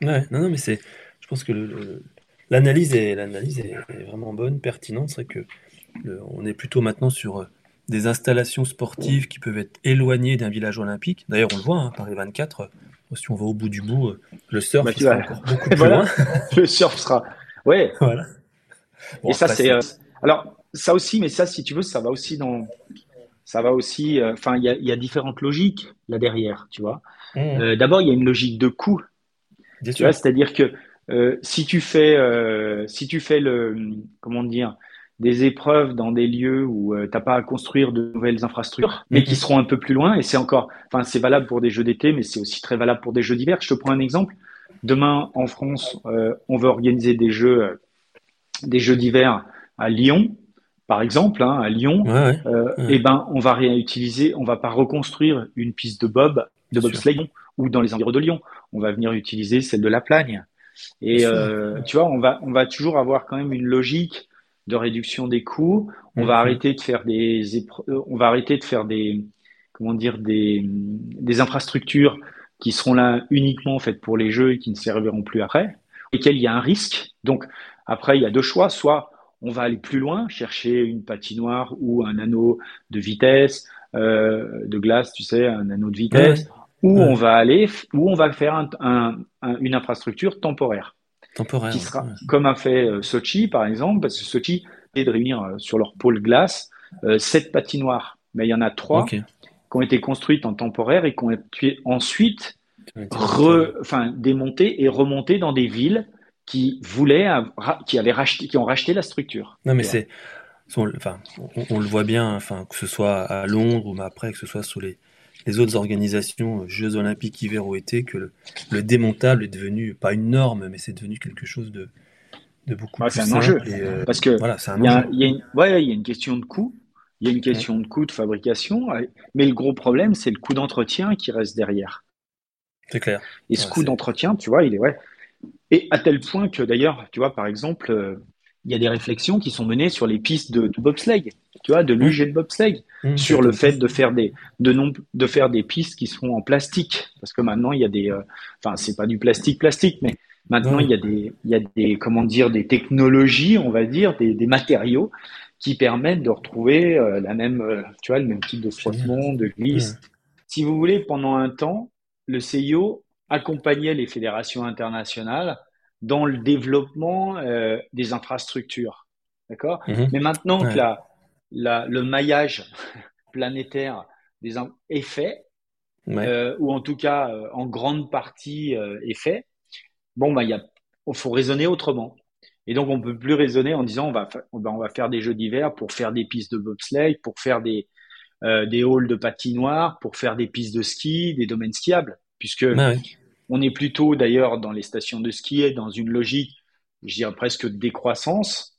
Ouais, non, non, mais c'est, je pense que l'analyse est, l'analyse est, vraiment bonne, pertinente. C'est que on est plutôt maintenant sur des installations sportives qui peuvent être éloignées d'un village olympique. D'ailleurs, on le voit, hein, Paris 24, si on va au bout du bout, euh, le surf bah, sera encore beaucoup plus loin. le surf sera. Ouais. Voilà. et ça, c'est. Euh, alors, ça aussi, mais ça, si tu veux, ça va aussi dans. Ça va aussi. Euh, enfin, il y a, différentes logiques là derrière, tu vois. Mmh. D'abord, il y a une logique de coût. tu vois, c'est-à-dire que si tu fais, si tu fais le, comment dire, des épreuves dans des lieux où tu euh, t'as pas à construire de nouvelles infrastructures, mais qui mhm. seront un peu plus loin. Et c'est encore, enfin, c'est valable pour des jeux d'été, mais c'est aussi très valable pour des jeux d'hiver. Je te prends un exemple. Demain, en France, euh, on veut organiser des jeux, euh, des jeux d'hiver à Lyon, par exemple, hein, à Lyon. Et eh ben, on va réutiliser, on va pas reconstruire une piste de bob, de bobsleigh, ou dans les environs de Lyon. On va venir utiliser celle de la Plagne. Et tu vois, on va, on va toujours avoir quand même une logique de réduction des coûts. On va mhm. arrêter de faire des euh, on va arrêter de faire des comment dire des, des infrastructures qui seront là uniquement en fait pour les jeux et qui ne serviront plus après, lesquels il y a un risque. Donc après il y a deux choix, soit on va aller plus loin, chercher une patinoire ou un anneau de vitesse, de glace, tu sais, un anneau de vitesse, où on va aller, où on va faire une infrastructure temporaire. Temporaire. Qui sera, comme a fait Sochi, par exemple, parce que Sochi est de réunir sur leur pôle glace sept patinoires. Mais il y en a trois qui ont été construites en temporaire et qui ont été ensuite démontées et remontées dans des villes qui voulaient, qui avaient racheté, qui ont racheté la structure. Non, mais c'est, enfin, on, le voit bien, enfin, que ce soit à Londres ou après que ce soit sous les, les autres organisations, euh, Jeux Olympiques hiver ou été, que le, démontable est devenu pas une norme, mais c'est devenu quelque chose de, de beaucoup plus. C'est un enjeu. Euh, Parce que voilà, il y, ouais, y a une question de coût. Il y a une question de coût de fabrication, mais le gros problème, c'est le coût d'entretien qui reste derrière. C'est clair. Et ce coût d'entretien, tu vois, il est ouais, et à tel point que d'ailleurs, tu vois, par exemple, euh, il y a des réflexions qui sont menées sur les pistes de, bobsleigh, tu vois, de mmh. l'UG de bobsleigh, mmh, sur le fait de faire des de non, de faire des pistes qui sont en plastique, parce que maintenant il y a des, euh, enfin c'est pas du plastique plastique, mais maintenant il y a des il y a des comment dire des technologies, on va dire, des, des matériaux qui permettent de retrouver euh, la même, tu vois, le même type de frottement, de glisse. Si vous voulez, pendant un temps, le CIO accompagner les fédérations internationales dans le développement euh, des infrastructures. D'accord? Mhm. Mais maintenant que la, la, le maillage planétaire des est fait, euh, ou en tout cas euh, en grande partie est fait, bon, bah, il faut raisonner autrement. Et donc, on peut plus raisonner en disant on va, on va faire des jeux d'hiver pour faire des pistes de bobsleigh, pour faire des, des halls de patinoire, pour faire des pistes de ski, des domaines skiables puisque on est plutôt d'ailleurs dans les stations de ski dans une logique, je dirais presque de décroissance.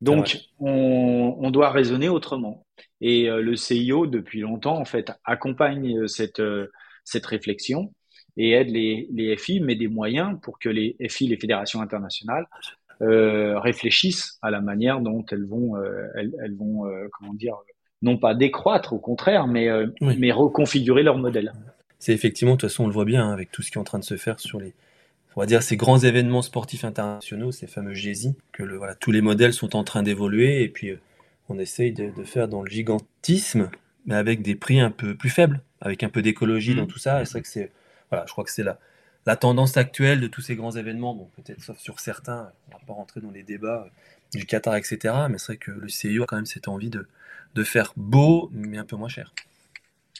Donc, on, doit raisonner autrement. Et euh, le CIO, depuis longtemps, en fait, accompagne euh, cette, euh, cette réflexion et aide les, les FI, met des moyens pour que les FI, les fédérations internationales, réfléchissent à la manière dont elles vont, elles, elles, vont, comment dire, non pas décroître, au contraire, mais, mais reconfigurer leur modèle c'est effectivement, de toute façon, on le voit bien hein, avec tout ce qui est en train de se faire sur les, on va dire, ces grands événements sportifs internationaux, ces fameux GESI, que le, voilà, tous les modèles sont en train d'évoluer et puis euh, on essaye de, faire dans le gigantisme, mais avec des prix un peu plus faibles, avec un peu d'écologie dans mmh. tout ça. Et c'est vrai que c'est, voilà, je crois que c'est la, la tendance actuelle de tous ces grands événements. Bon, peut-être sauf sur certains, on va pas rentrer dans les débats euh, du Qatar, etc. Mais c'est vrai que le CIO a quand même cette envie de, de faire beau, mais un peu moins cher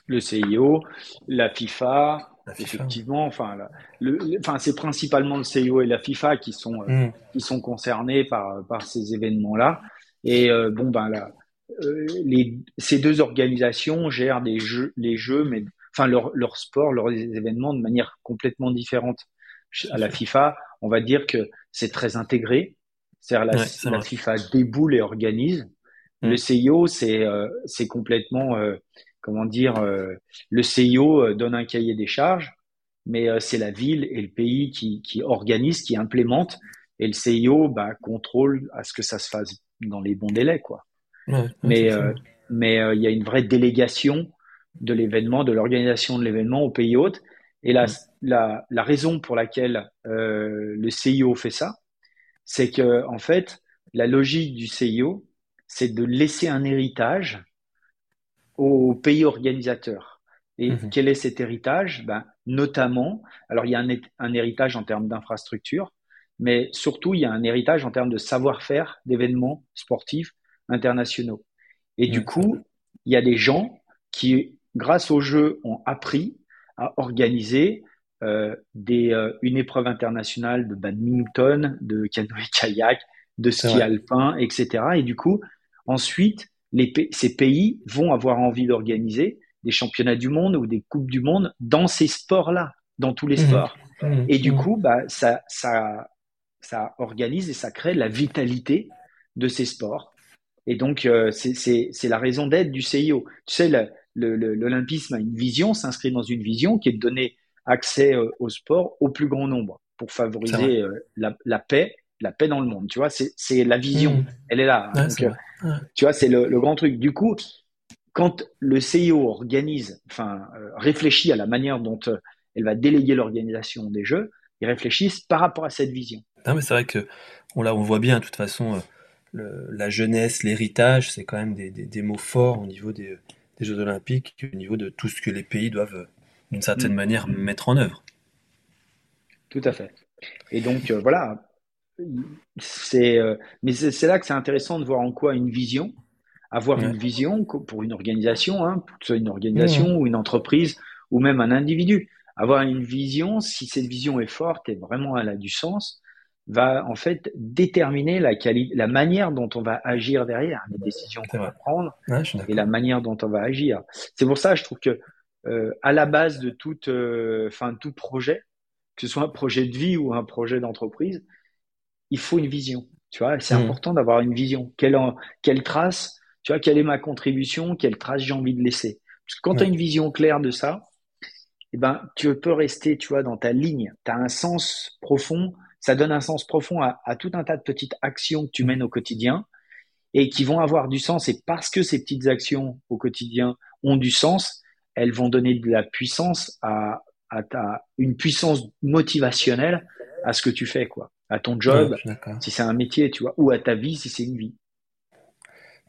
le CIO, la FIFA, effectivement, enfin, le, enfin, c'est principalement le CIO et la FIFA qui sont euh, mm. qui sont concernés par par ces événements-là. Et euh, bon, ben là, euh, les, ces deux organisations gèrent des jeux, les jeux, mais enfin leur leur sport, leurs événements de manière complètement différente. À la FIFA, on va dire que c'est très intégré. C'est-à-dire la, la FIFA déboule et organise. Le mm. CIO, c'est c'est complètement comment dire, euh, le CIO euh, donne un cahier des charges, mais euh, c'est la ville et le pays qui, qui organise, qui implémente, et le CIO bah, contrôle à ce que ça se fasse dans les bons délais, quoi. mais mais il y a une vraie délégation de l'événement, de l'organisation de l'événement au pays hôte. Et la, la, la raison pour laquelle le CIO fait ça, c'est que en fait, la logique du CIO, c'est de laisser un héritage au pays organisateur. Et mhm. quel est cet héritage? Ben, Notamment, alors il y a un, héritage en termes d'infrastructure, mais surtout il y a un héritage en termes de savoir-faire d'événements sportifs internationaux. Et du coup, il y a des gens qui, grâce au jeu, ont appris à organiser euh, des, euh, une épreuve internationale de badminton, de canoë-kayak, de ski alpin, etc. Et du coup, ensuite, ces pays vont avoir envie d'organiser des championnats du monde ou des coupes du monde dans ces sports-là, dans tous les mmh. sports. Mmh. Et du mmh. coup, bah, ça, ça, ça organise et ça crée la vitalité de ces sports. Et donc, euh, c'est la raison d'être du CIO. Tu sais, l'Olympisme a une vision, s'inscrit dans une vision qui est de donner accès euh, au sport au plus grand nombre pour favoriser euh, la, la, paix la paix dans le monde. Tu vois, c'est la vision. Mmh. Elle est là. Euh, tu vois, c'est le, grand truc. Du coup, quand le CIO organise, enfin, euh, réfléchit à la manière dont euh, elle va déléguer l'organisation des jeux, ils réfléchissent par rapport à cette vision. Non, mais c'est vrai que on, là, on voit bien, de toute façon, la jeunesse, l'héritage, c'est quand même des, mots forts au niveau des, des Jeux Olympiques, au niveau de tout ce que les pays doivent, d'une certaine Mm. manière, mettre en œuvre. Tout à fait. Et donc, voilà. C'est, euh, mais c'est là que c'est intéressant de voir en quoi une vision, avoir Ouais. une vision pour une organisation, hein, que ce soit une organisation ou une entreprise ou même un individu. Avoir une vision, si cette vision est forte et vraiment elle a du sens, va en fait déterminer la qualité, la manière dont on va agir derrière, les décisions qu'on va prendre Ouais, et la manière dont on va agir. C'est pour ça, je trouve que euh, à la base de toute, euh, tout projet, que ce soit un projet de vie ou un projet d'entreprise, il faut une vision. Tu vois, c'est Mhm. important d'avoir une vision. Quelle, en- quelle trace, tu vois, quelle est ma contribution, quelle trace j'ai envie de laisser. Parce que quand tu as une vision claire de ça, eh ben, tu peux rester, tu vois, dans ta ligne. Tu as un sens profond. Ça donne un sens profond à, à tout un tas de petites actions que tu mènes au quotidien et qui vont avoir du sens. Et parce que ces petites actions au quotidien ont du sens, elles vont donner de la puissance à, à ta, une puissance motivationnelle à ce que tu fais, quoi. À ton job, Ouais, si c'est un métier, tu vois, ou à ta vie, si c'est une vie.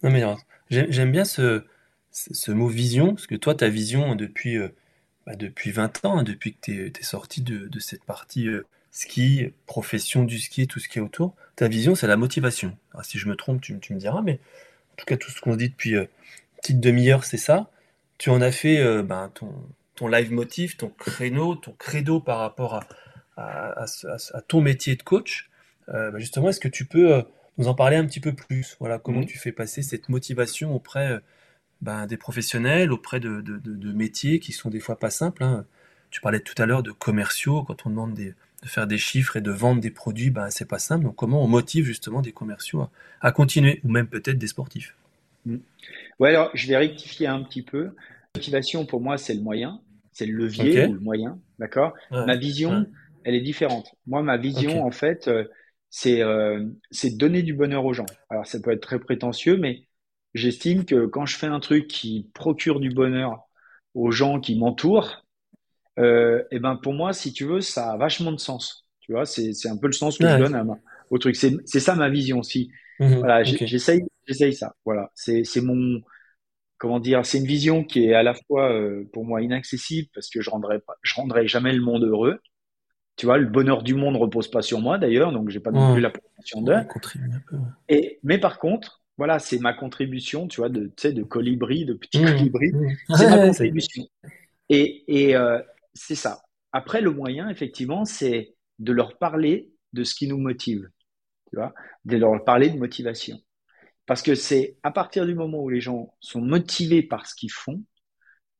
Non, mais j'aime bien ce, ce, mot vision, parce que toi, ta vision depuis, euh, bah, depuis 20 ans, hein, depuis que tu es, sorti de, de cette partie euh, ski, profession du ski, tout ce qui est autour, ta vision, c'est la motivation. Alors, si je me trompe, tu, tu me diras, mais en tout cas, tout ce qu'on se dit depuis euh, une petite demi-heure, c'est ça. Tu en as fait euh, ben, ton, ton live motif, ton créneau, ton credo par rapport à, à, ton métier de coach. Euh, ben, justement, est-ce que tu peux euh, nous en parler un petit peu plus? Voilà, comment Mhm. tu fais passer cette motivation auprès euh, ben, des professionnels, auprès de, de- de- de métiers qui sont des fois pas simples, hein? Tu parlais tout à l'heure de commerciaux, quand on demande des- de faire des chiffres et de vendre des produits, ben, c'est pas simple. Donc, comment on motive justement des commerciaux à, à continuer, ou même peut-être des sportifs? Ouais, alors, je vais rectifier un petit peu. Motivation, pour moi, c'est le moyen, c'est le levier Ok. ou le moyen, d'accord? Ouais, Ma vision, ouais. Elle est différente. Moi, ma vision, en fait, euh, c'est euh, donner du bonheur aux gens. Alors, ça peut être très prétentieux, mais j'estime que quand je fais un truc qui procure du bonheur aux gens qui m'entourent, euh, et ben pour moi, si tu veux, ça a vachement de sens. Tu vois, c'est un peu le sens que Ouais. je donne à ma- au truc. C'est ça ma vision. Si Mhm, voilà, j'essaye, j'essaye ça. Voilà, c'est c'est mon comment dire, c'est une vision qui est à la fois euh, pour moi inaccessible parce que je rendrai pas, je rendrai jamais le monde heureux. Tu vois, le bonheur du monde repose pas sur moi d'ailleurs, donc j'ai pas non plus la prétention de. Ouais, contribue un peu. ouais. Et mais par contre, voilà, c'est ma contribution, tu vois, de tu sais, de colibri, de petit Mhm, colibri. mhm. C'est ma contribution. Et, et euh, c'est ça. Après, le moyen, effectivement, c'est de leur parler de ce qui nous motive. Tu vois, de leur parler de motivation. Parce que c'est à partir du moment où les gens sont motivés par ce qu'ils font,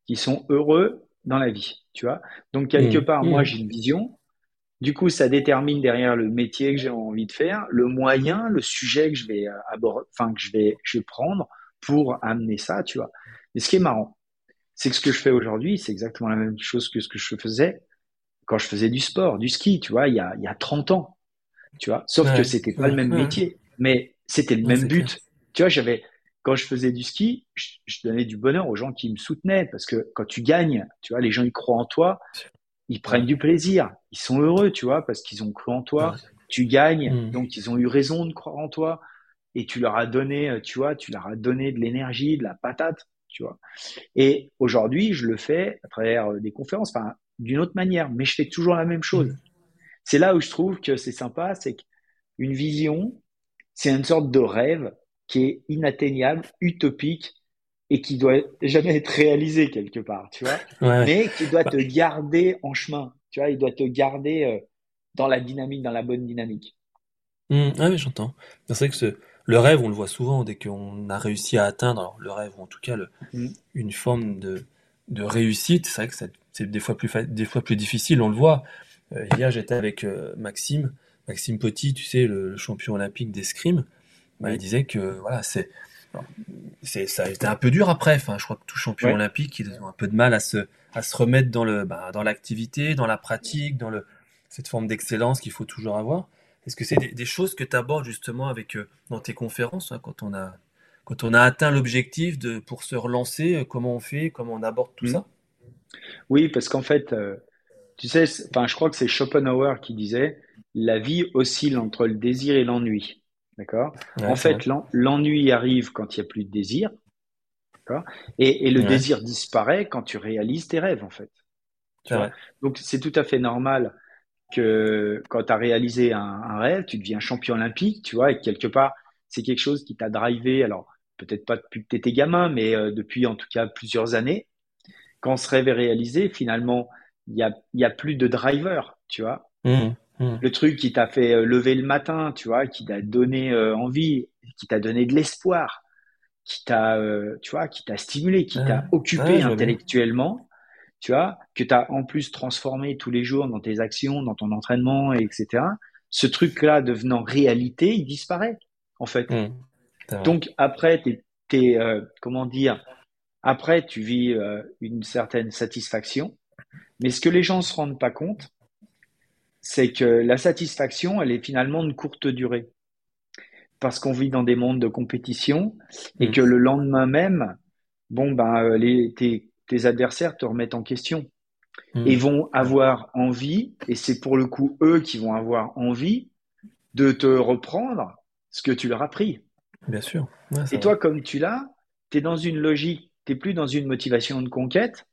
qu'ils sont heureux dans la vie. Tu vois. Donc, quelque Mhm, part, moi, mhm. j'ai une vision. Du coup, ça détermine derrière le métier que j'ai envie de faire, le moyen, le sujet que je vais euh, aborder, enfin, que je vais, je vais prendre pour amener ça, tu vois. Mais ce qui est marrant, c'est que ce que je fais aujourd'hui, c'est exactement la même chose que ce que je faisais quand je faisais du sport, du ski, tu vois, il y a, il y a 30 ans, tu vois. Sauf Ouais, que c'était pas ouais, le même ouais. métier, mais c'était le même but. clair. Tu vois, j'avais, quand je faisais du ski, je, je donnais du bonheur aux gens qui me soutenaient parce que quand tu gagnes, tu vois, les gens ils croient en toi, ils prennent du plaisir, ils sont heureux, tu vois, parce qu'ils ont cru en toi. Tu gagnes, Mhm. donc ils ont eu raison de croire en toi et tu leur as donné, euh, tu vois, tu leur as donné de l'énergie, de la patate, tu vois. Et aujourd'hui, je le fais à travers euh, des conférences, enfin, d'une autre manière, mais je fais toujours la même chose. Mhm. C'est là où je trouve que c'est sympa, c'est qu'une vision, c'est une sorte de rêve qui est inatteignable, utopique et qui doit jamais être réalisé quelque part, tu vois, Ouais. mais qui doit te garder en chemin, tu vois, il doit te garder euh, dans la dynamique, dans la bonne dynamique. Mmh, ah oui, j'entends. C'est vrai que ce- le rêve, on le voit souvent dès qu'on a réussi à atteindre alors, le rêve, ou en tout cas le- Mm. une forme de, de réussite. C'est vrai que c'est des fois plus, des fois plus difficile, on le voit. Euh, hier, j'étais avec euh, Maxime, Maxime Petit, tu sais, le, le champion olympique d'escrime. Bah. Il disait que voilà, c'est, c'est, ça a été un peu dur après. Enfin, je crois que tout champion Ouais. olympique, ils ont un peu de mal à se, à se remettre dans le, bah, dans l'activité, dans la pratique, dans le, cette forme d'excellence qu'il faut toujours avoir. Est-ce que c'est des, des choses que tu abordes justement avec, euh, dans tes conférences, hein, quand on a, quand on a atteint l'objectif de, pour se relancer, euh, comment on fait, comment on aborde tout Mm. ça? Oui, parce qu'en fait, euh, tu sais, enfin, je crois que c'est Schopenhauer qui disait la vie oscille entre le désir et l'ennui. D'accord? Ouais, En fait, l'en- l'ennui arrive quand il n'y a plus de désir. D'accord et, et, le désir disparaît quand tu réalises tes rêves, en fait. Donc, c'est tout à fait normal que quand tu as réalisé un, un, rêve, tu deviens champion olympique, tu vois, et quelque part, c'est quelque chose qui t'a drivé, alors peut-être pas depuis que tu étais gamin, mais euh, depuis en tout cas plusieurs années. Quand ce rêve est réalisé, finalement, il y a, y a plus de driver, tu vois. Mmh, mmh. Le truc qui t'a fait euh, lever le matin, tu vois, qui t'a donné euh, envie, qui t'a donné de l'espoir, qui t'a, tu vois, qui t'a stimulé, qui t'a occupé intellectuellement, tu vois, que tu as en plus transformé tous les jours dans tes actions, dans ton entraînement, etc. Ce truc-là devenant réalité, il disparaît, en fait. Mmh. Donc après, t'es, euh, comment dire, après tu vis euh, une certaine satisfaction, mais ce que les gens se rendent pas compte, c'est que la satisfaction, elle est finalement de courte durée, parce qu'on vit dans des mondes de compétition et mm. que le lendemain même, bon ben euh, les, tes, tes adversaires te remettent en question mm. et vont avoir envie, et c'est pour le coup eux qui vont avoir envie de te reprendre ce que tu leur as pris. Bien sûr. et toi, comme tu l'as, tu es dans une logique, tu plus dans une motivation de conquête,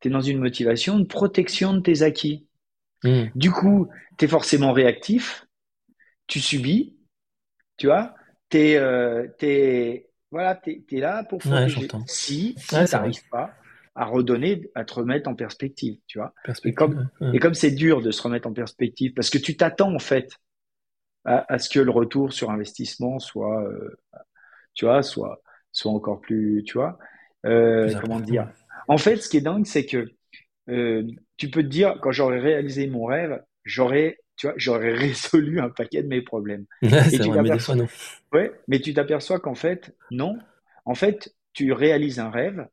tu es dans une motivation de protection de tes acquis. Hmm. Du coup, tu es forcément réactif, tu subis, tu vois, tu es, euh, voilà, es, là pour protéger. si, si tu n'arrives pas à redonner, à te remettre en perspective, tu vois. et comme et comme c'est dur de se remettre en perspective, parce que tu t'attends en fait à, ce que le retour sur investissement soit, euh, tu vois, soit, soit encore plus, tu vois, euh, comment dire. En fait, ce qui est dingue, c'est que euh, tu peux te dire, quand j'aurais réalisé mon rêve, j'aurais, tu vois, j'aurais résolu un paquet de mes problèmes. Et tu mais non. Ouais, mais tu t'aperçois qu'en fait, non. En fait, tu réalises un rêve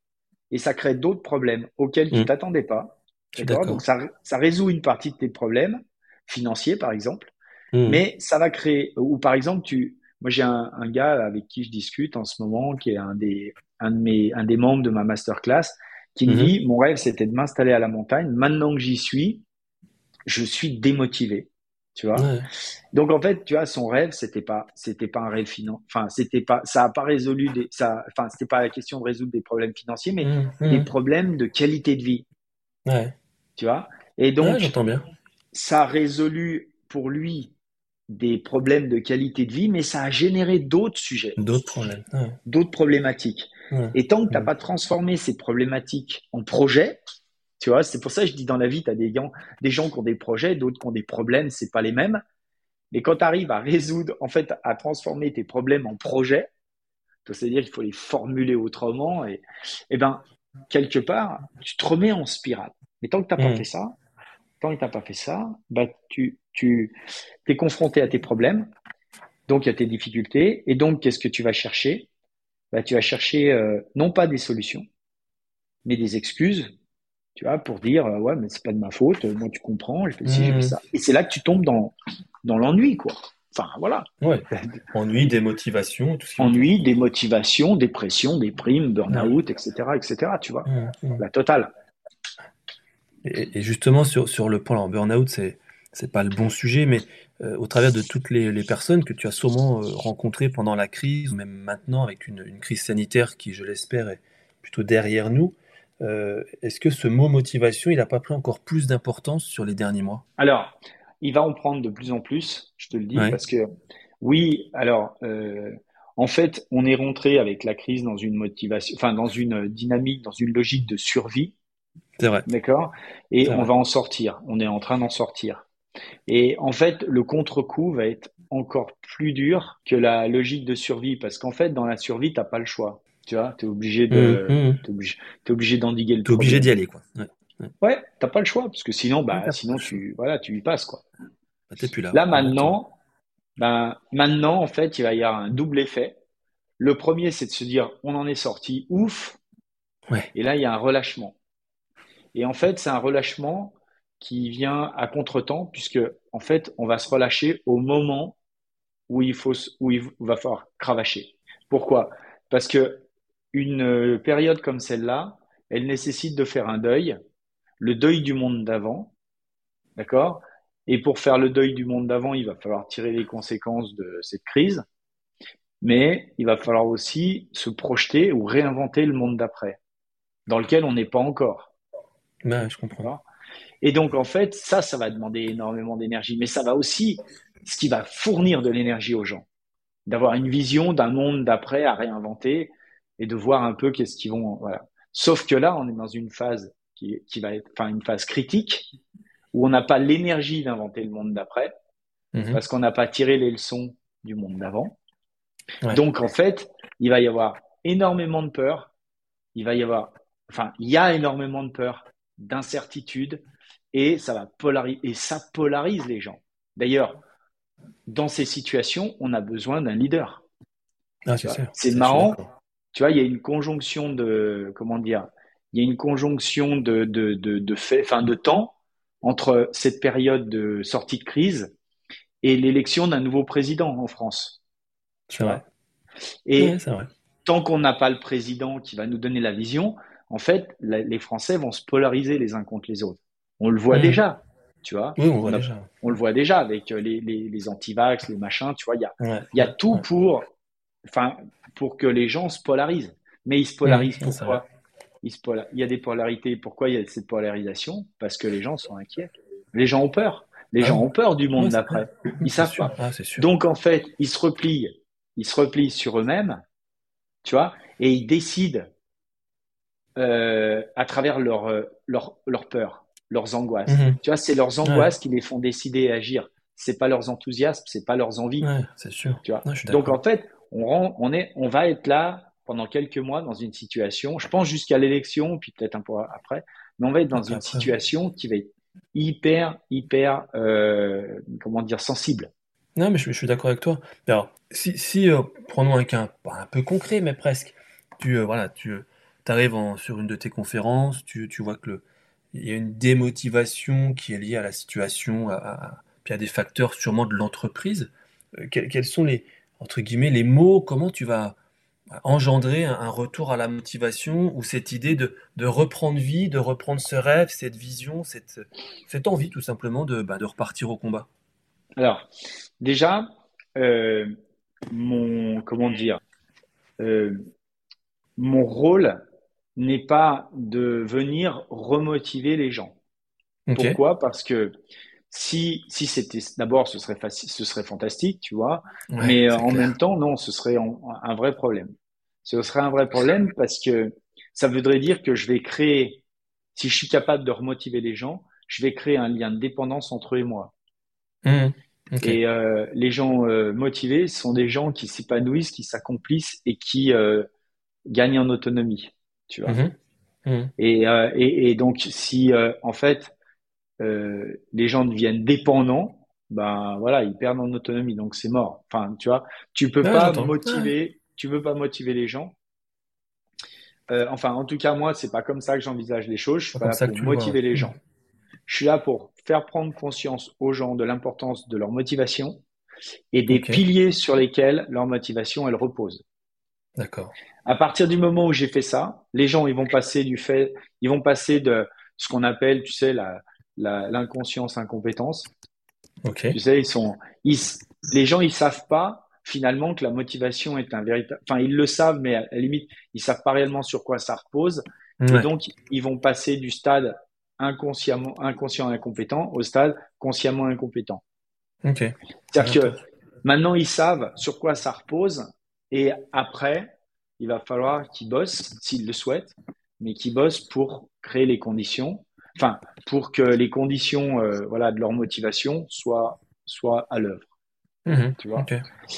et ça crée d'autres problèmes auxquels tu mmh. t'attendais pas. D'accord? Donc ça, ça résout une partie de tes problèmes financiers, par exemple. Hmm. Mais ça va créer, ou par exemple, tu, moi j'ai un, un, gars avec qui je discute en ce moment, qui est un des, un de mes, un des membres de ma masterclass, qui me hmm. dit, mon rêve c'était de m'installer à la montagne. Maintenant que j'y suis, je suis démotivé. Tu vois? Donc en fait, tu vois, son rêve, c'était pas, c'était pas un rêve financier. Enfin, c'était pas, ça a pas résolu des, ça, enfin, c'était pas la question de résoudre des problèmes financiers, mais hmm. des problèmes de qualité de vie. Ouais. Tu vois? Et donc, j'entends bien. Ça a résolu pour lui des problèmes de qualité de vie, mais ça a généré d'autres sujets. D'autres problèmes. D'autres problématiques. Et tant que tu n'as pas transformé ces problématiques en projets, tu vois, c'est pour ça que je dis dans la vie, tu as des gens, des gens qui ont des projets, d'autres qui ont des problèmes, c'est pas les mêmes. Mais quand tu arrives à résoudre, en fait, à transformer tes problèmes en projets, c'est-à-dire qu'il faut les formuler autrement, et, et eh ben, quelque part, tu te remets en spirale. Mais tant que tu n'as pas fait ça, tant que tu n'as pas fait ça, bah, tu, tu es confronté à tes problèmes, donc à tes difficultés, et donc qu'est-ce que tu vas chercher? Bah, Tu vas chercher euh, non pas des solutions, mais des excuses, tu vois, pour dire euh, ouais, mais c'est pas de ma faute, moi tu comprends, je fais ci, j'ai fait mmh. ça. Et c'est là que tu tombes dans, dans l'ennui, quoi. Enfin, voilà. Ouais. Ennui, démotivation, tout ce Ennui, démotivation, dépression, déprime, burn-out, etc., etc., tu vois. La totale. Et, justement, sur, sur le point, en burn-out, c'est, c'est pas le bon sujet, mais euh, au travers de toutes les, les, personnes que tu as sûrement euh, rencontrées pendant la crise, ou même maintenant avec une, une crise sanitaire qui, je l'espère, est plutôt derrière nous, euh, est-ce que ce mot motivation, il n'a pas pris encore plus d'importance sur les derniers mois? Alors, il va en prendre de plus en plus, je te le dis, parce que oui, alors, en fait, on est rentré avec la crise dans une motivation, enfin, dans une dynamique, dans une logique de survie c'est vrai. D'accord? Et on va en sortir. On est en train d'en sortir. Et en fait, le contre-coup va être encore plus dur que la logique de survie parce qu'en fait, dans la survie, t'as pas le choix. Tu vois, tu es obligé de, mmh, mmh. obligé, es obligé d'endiguer le. T'es obligé d'y aller, quoi. Ouais, ouais. t'as pas le choix parce que sinon, bah, sinon tu, voilà, tu y passes, quoi. Bah, plus là. Là maintenant, ben, maintenant, en fait, il va y avoir un double effet. Le premier, c'est de se dire, on en est sorti, ouf. Ouais. Et là, il y a un relâchement. Et en fait, c'est un relâchement qui vient à contretemps, puisque en fait, on va se relâcher au moment où il faut, où il va falloir cravacher. Pourquoi? Parce que une période comme celle-là, elle nécessite de faire un deuil, le deuil du monde d'avant, d'accord? Et pour faire le deuil du monde d'avant, il va falloir tirer les conséquences de cette crise. mais il va falloir aussi se projeter ou réinventer le monde d'après, dans lequel on n'est pas encore. Ouais, je comprends. Et donc, en fait, ça, ça va demander énormément d'énergie, mais ça va aussi, ce qui va fournir de l'énergie aux gens, d'avoir une vision d'un monde d'après à réinventer et de voir un peu qu'est-ce qu'ils vont, voilà. Sauf que là, on est dans une phase qui, qui va être, enfin, une phase critique où on n'a pas l'énergie d'inventer le monde d'après Mhm. parce qu'on n'a pas tiré les leçons du monde d'avant. Donc, en fait, il va y avoir énormément de peur. Il va y avoir, enfin, il y a énormément de peur, d'incertitude, et ça va polariser, et ça polarise les gens. D'ailleurs, dans ces situations, on a besoin d'un leader. Ah, c'est marrant. Tu vois, il y a une conjonction de, comment dire, il y a une conjonction de, de, de, de fait, enfin, de temps entre cette période de sortie de crise et l'élection d'un nouveau président en France. C'est vrai. Et vrai. tant qu'on n'a pas le président qui va nous donner la vision, en fait, la- les Français vont se polariser les uns contre les autres. On le voit Mhm. déjà, tu vois. Oui, on a- déjà. on le voit déjà avec euh, les, les, les anti-vax, les machins, tu vois. Il y a, Ouais. il y a tout Ouais. pour, enfin, pour que les gens se polarisent. Mais ils se polarisent pourquoi ils se pola- Il y a des polarités. Pourquoi il y a cette polarisation? Parce que les gens sont inquiets. Les gens ont peur. Les Ah gens ont peur du monde d'après. Ils savent sûr. pas. Ah. Donc en fait, ils se replient, ils se replient sur eux-mêmes, tu vois, et ils décident euh, à travers leur, euh, leur leur peur, leurs angoisses. Mhm. Tu vois, c'est leurs angoisses qui les font décider et agir. C'est pas leurs enthousiasmes, c'est pas leurs envies. Ouais, c'est sûr. Tu vois. Non, Donc en fait, on rend, on est, on va être là pendant quelques mois dans une situation. Je pense jusqu'à l'élection, puis peut-être un peu après, mais on va être dans une après. situation qui va être hyper, hyper, euh, comment dire, sensible. Non, mais je, je suis d'accord avec toi. Alors, si, si euh, prenons un cas un peu concret, mais presque. Tu, euh, voilà, tu arrives sur une de tes conférences, tu, tu vois que le, il y a une démotivation qui est liée à la situation, à, puis à des facteurs sûrement de l'entreprise. Euh, quels, sont les, entre guillemets, les mots, comment tu vas engendrer un, retour à la motivation ou cette idée de, reprendre vie, de reprendre ce rêve, cette vision, cette, envie tout simplement de, bah, de repartir au combat? Alors, déjà, euh, mon, comment dire, euh, mon rôle n'est pas de venir remotiver les gens. Pourquoi? Parce que si, si c'était, d'abord, ce serait facile, ce serait fantastique, tu vois, Ouais, mais euh, en clair. même temps, non, ce serait un vrai problème. Ce serait un vrai problème parce que ça voudrait dire que je vais créer, si je suis capable de remotiver les gens, je vais créer un lien de dépendance entre eux et moi. Ok. Et euh, les gens euh, motivés sont des gens qui s'épanouissent, qui s'accomplissent et qui euh, gagnent en autonomie, tu vois. Mhm. Mhm. Et, euh, et, et donc, si euh, en fait euh, les gens deviennent dépendants, ben voilà, ils perdent en autonomie, donc c'est mort. Enfin, tu vois, tu peux pas motiver, tu peux pas motiver les gens. Enfin, en tout cas, moi, c'est pas comme ça que j'envisage les choses. Je suis Pas là pour vois, motiver les gens. Je suis là pour faire prendre conscience aux gens de l'importance de leur motivation et des piliers sur lesquels leur motivation elle repose. D'accord. À partir du moment où j'ai fait ça, les gens ils vont passer du fait, ils vont passer de ce qu'on appelle, tu sais, la la- l'inconscience incompétence. Ok. Tu sais, ils sont, ils, les gens ils savent pas finalement que la motivation est un véritable, enfin ils le savent, mais à la limite ils savent pas réellement sur quoi ça repose. Et donc ils vont passer du stade inconsciemment inconscient incompétent au stade consciemment incompétent. Ok. C'est-à-dire que maintenant ils savent sur quoi ça repose et après il va falloir qu'ils bossent s'ils le souhaitent, mais qu'ils bossent pour créer les conditions, enfin pour que les conditions euh, voilà de leur motivation soient soient à l'œuvre. Mhm. Tu vois? Ok.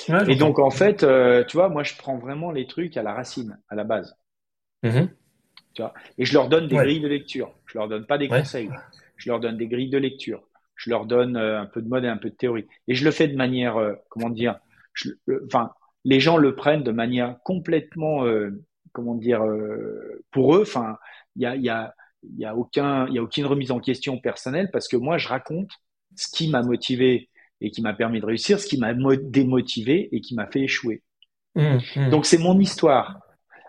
Ouais, Et donc en fait, euh, tu vois, moi je prends vraiment les trucs à la racine, à la base. Mhm. Et je leur donne des Ouais. grilles de lecture. Je leur donne pas des Ouais. conseils. Je leur donne des grilles de lecture. Je leur donne euh, un peu de mode et un peu de théorie. Et je le fais de manière, comment dire, enfin, les gens le prennent de manière complètement, euh, comment dire, euh, pour eux. Enfin, il y a, y a, il y a aucun, il y a aucune remise en question personnelle parce que moi je raconte ce qui m'a motivé et qui m'a permis de réussir, ce qui m'a mo- démotivé et qui m'a fait échouer. Mhm. Mhm. Donc c'est mon histoire.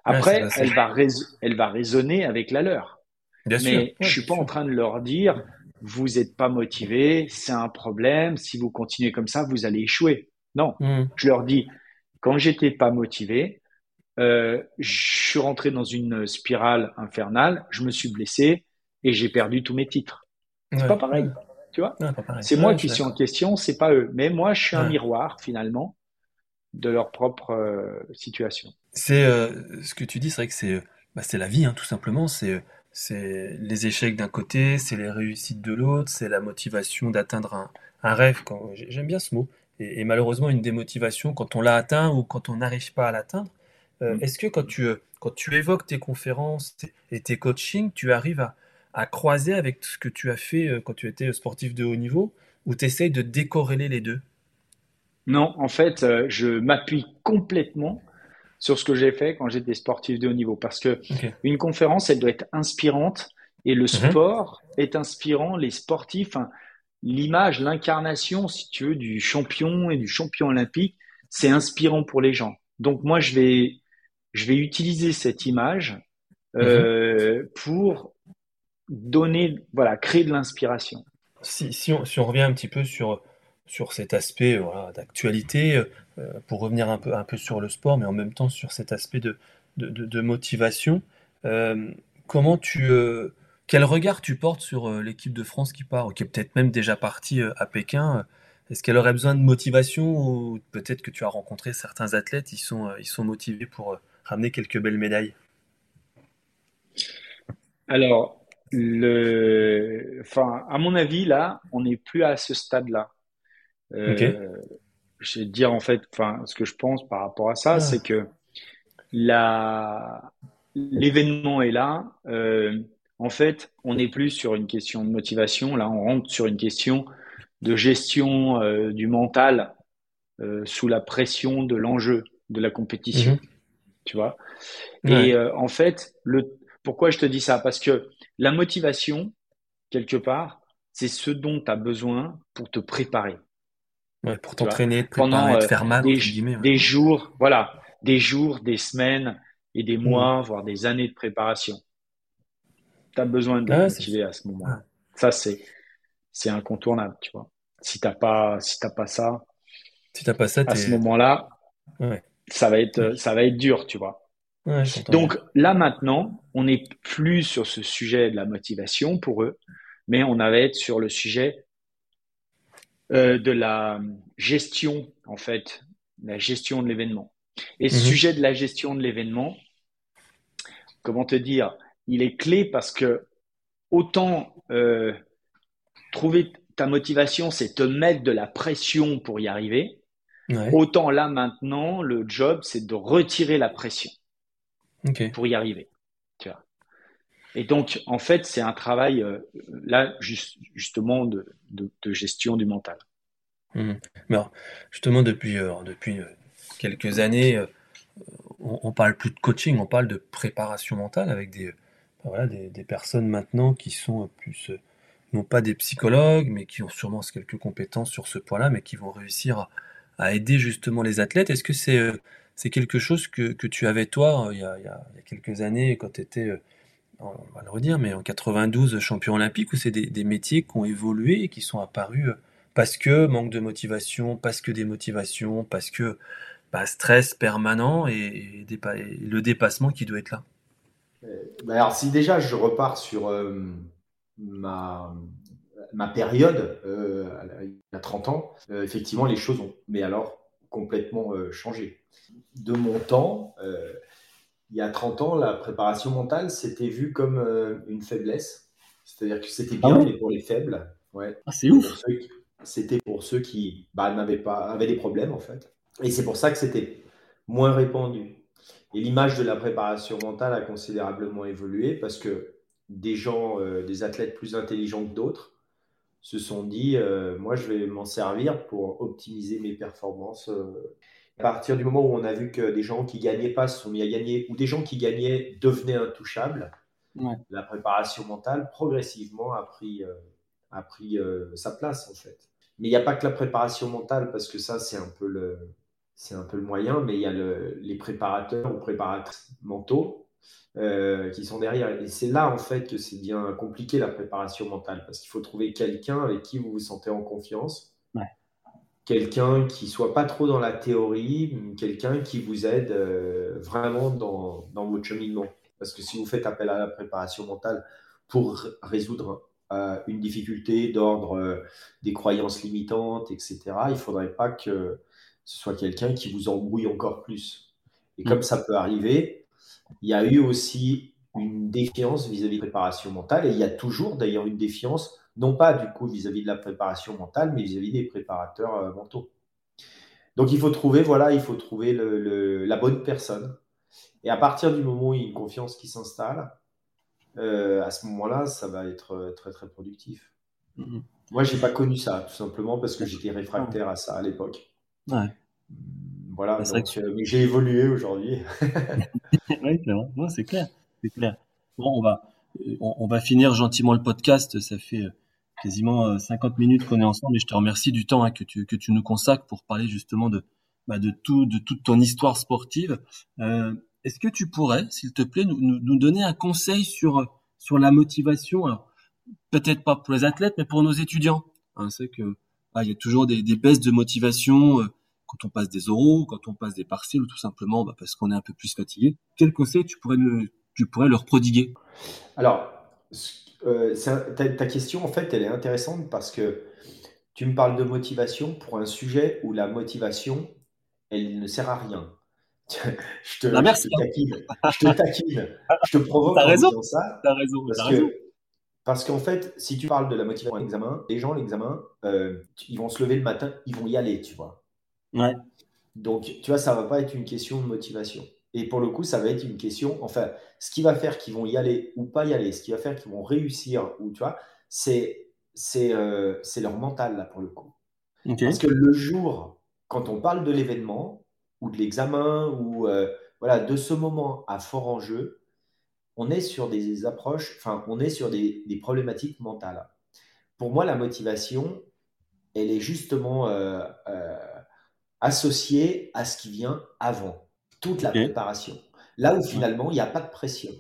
Après, Ouais, elle va elle va résonner avec la leur. Bien sûr. Mais Ouais, je suis pas sûr. en train de leur dire vous n'êtes pas motivé, c'est un problème. Si vous continuez comme ça, vous allez échouer. Non, Mhm. je leur dis quand j'étais pas motivé, euh, je suis rentré dans une spirale infernale, je me suis blessé et j'ai perdu tous mes titres. C'est pas pareil, tu vois? c'est moi qui suis en question, c'est pas eux. Mais moi, je suis un miroir finalement de leur propre euh, situation. C'est euh, ce que tu dis, c'est vrai que c'est bah, c'est la vie, hein, tout simplement. C'est c'est les échecs d'un côté, c'est les réussites de l'autre, c'est la motivation d'atteindre un, un rêve. J'aime bien ce mot. Et, malheureusement, une démotivation quand on l'a atteint ou quand on n'arrive pas à l'atteindre. Euh, mm. Est-ce que quand tu, quand tu évoques tes conférences et tes coachings, tu arrives à, à croiser avec ce que tu as fait quand tu étais sportif de haut niveau ou tu essayes de décorréler les deux? Non, en fait, je m'appuie complètement sur ce que j'ai fait quand j'étais sportif de haut niveau. Parce que une conférence, elle doit être inspirante et le mhm. sport est inspirant. Les sportifs, l'image, l'incarnation, si tu veux, du champion et du champion olympique, c'est inspirant pour les gens. Donc moi, je vais, je vais utiliser cette image euh, mhm. pour donner, voilà, créer de l'inspiration. Si, si, on, si on revient un petit peu sur sur cet aspect d'actualité, euh, pour revenir un peu, un peu sur le sport, mais en même temps sur cet aspect de, de, motivation. Euh, comment tu, euh, quel regard tu portes sur l'équipe de France qui part, ou qui est peut-être même déjà partie à Pékin Est-ce qu'elle aurait besoin de motivation ou peut-être que tu as rencontré certains athlètes, ils sont, ils sont motivés pour ramener quelques belles médailles? Alors, le... enfin, à mon avis, là, on n'est plus à ce stade-là. Euh, je vais te dire en fait, enfin, ce que je pense par rapport à ça, ah. c'est que la l'événement est là. Euh, en fait, on n'est plus sur une question de motivation. Là, on rentre sur une question de gestion euh, du mental euh, sous la pression de l'enjeu de la compétition. Mhm. Tu vois? Et euh, en fait, le pourquoi je te dis ça? Parce que la motivation, quelque part, c'est ce dont tu as besoin pour te préparer pour t'entraîner, te préparer, te euh, faire mal, des, des jours, voilà, des jours, des semaines et des mois, mm. voire des années de préparation. Tu as besoin de motiver à ce moment-là. Ça, c'est, c'est incontournable, tu vois. Si t'as pas, si t'as pas ça, si t'as pas ça, à ce moment-là, ça va être, ça va être dur, tu vois. Donc là maintenant, on n'est plus sur ce sujet de la motivation pour eux, mais on va être sur le sujet euh, de la gestion, en fait, la gestion de l'événement. Et ce mhm. sujet de la gestion de l'événement, comment te dire, il est clé parce que autant euh, trouver ta motivation, c'est te mettre de la pression pour y arriver. Autant là maintenant, le job, c'est de retirer la pression pour y arriver. Tu vois. Et donc, en fait, c'est un travail, euh, là, justement, de, gestion du mental. Mmh. Justement, depuis, euh, depuis quelques années, on, on, parle plus de coaching, on parle de préparation mentale avec des, voilà, des, personnes maintenant qui sont plus, non pas des psychologues, mais qui ont sûrement quelques compétences sur ce point-là, mais qui vont réussir à, aider justement les athlètes. Est-ce que c'est c'est quelque chose que, que, tu avais toi il y, a, il y a quelques années quand tu étais on va le redire, mais en 92 champion olympique, où c'est des, métiers qui ont évolué et qui sont apparus euh, parce que manque de motivation, parce que démotivation, parce que bah, stress permanent et, le dépassement qui doit être là? Euh, bah, alors si déjà je repars sur euh, ma, ma période, il y a 30 ans, effectivement les choses ont, mais alors, complètement changé. De mon temps, il y a 30 ans, la préparation mentale, c'était vu comme euh, une faiblesse. C'est-à-dire que c'était ah bien, mais pour les faibles. Ouais. Ah, c'est ouf. C'était pour ceux qui bah, n'avaient pas, avaient des problèmes, en fait. Et c'est pour ça que c'était moins répandu. Et l'image de la préparation mentale a considérablement évolué parce que des gens, euh, des athlètes plus intelligents que d'autres, se sont dit, euh, moi, je vais m'en servir pour optimiser mes performances à partir du moment où on a vu que des gens qui gagnaient pas se sont mis à gagner, ou des gens qui gagnaient devenaient intouchables, la préparation mentale progressivement a pris, euh, a pris euh, sa place en fait. Mais il n'y a pas que la préparation mentale, parce que ça c'est un peu le, c'est un peu le moyen, mais il y a le, les préparateurs ou préparatrices mentaux euh, qui sont derrière. Et c'est là en fait que c'est bien compliqué la préparation mentale, parce qu'il faut trouver quelqu'un avec qui vous vous sentez en confiance quelqu'un qui soit pas trop dans la théorie, quelqu'un qui vous aide euh, vraiment dans, dans, votre cheminement. Parce que si vous faites appel à la préparation mentale pour résoudre euh, une difficulté d'ordre des croyances limitantes, etc., il ne faudrait pas que ce soit quelqu'un qui vous embrouille encore plus. Et comme mm. ça peut arriver, il y a eu aussi une défiance vis-à-vis de la préparation mentale, et il y a toujours d'ailleurs une défiance non pas du coup vis-à-vis de la préparation mentale, mais vis-à-vis des préparateurs euh, mentaux. Donc il faut trouver, voilà, il faut trouver la bonne personne. Et à partir du moment où il y a une confiance qui s'installe, euh, à ce moment-là, ça va être euh, très très productif. Mm-hmm. Moi, je n'ai pas connu ça, tout simplement parce que j'étais réfractaire à ça à l'époque. Ouais. Voilà, donc, j'ai évolué aujourd'hui. oui, c'est clair, c'est clair. Bon, on va, on, va finir gentiment le podcast. Ça fait quasiment 50 euh, minutes qu'on est ensemble et je te remercie du temps hein, que, tu, que tu nous consacres pour parler justement de, bah, de, tout, de toute ton histoire sportive. Euh, Est-ce que tu pourrais, s'il te plaît, nous, nous, donner un conseil sur, sur la motivation? Alors, peut-être pas pour les athlètes, mais pour nos étudiants. Hein, c'est que ah, il y a toujours des, des baisses de motivation euh, quand on passe des oraux, quand on passe des partiels, ou tout simplement bah, parce qu'on est un peu plus fatigué. Quel conseil tu pourrais, nous, tu pourrais leur prodiguer? Alors, euh, ta, question, en fait, elle est intéressante parce que tu me parles de motivation pour un sujet où la motivation, elle ne sert à rien. je, te, bah, je, te, taquine, je te taquine, je te provoque en raison, ça. T'as raison, parce que, Parce qu'en fait, si tu parles de la motivation à l'examen, les gens, l'examen, euh, ils vont se lever le matin, ils vont y aller, tu vois. Ouais. Donc, tu vois, ça va pas être une question de motivation. Et pour le coup, ça va être une question, enfin, ce qui va faire qu'ils vont y aller ou pas y aller, ce qui va faire qu'ils vont réussir, ou tu vois, c'est c'est euh, leur mental, là, pour le coup. Parce que le jour, quand on parle de l'événement, ou de l'examen, ou euh, voilà, de ce moment à fort enjeu, on est sur des approches, enfin, on est sur des, des, problématiques mentales. Pour moi, la motivation, elle est justement euh, associée à ce qui vient avant toute la préparation. Là où finalement, il n'y a pas de pression.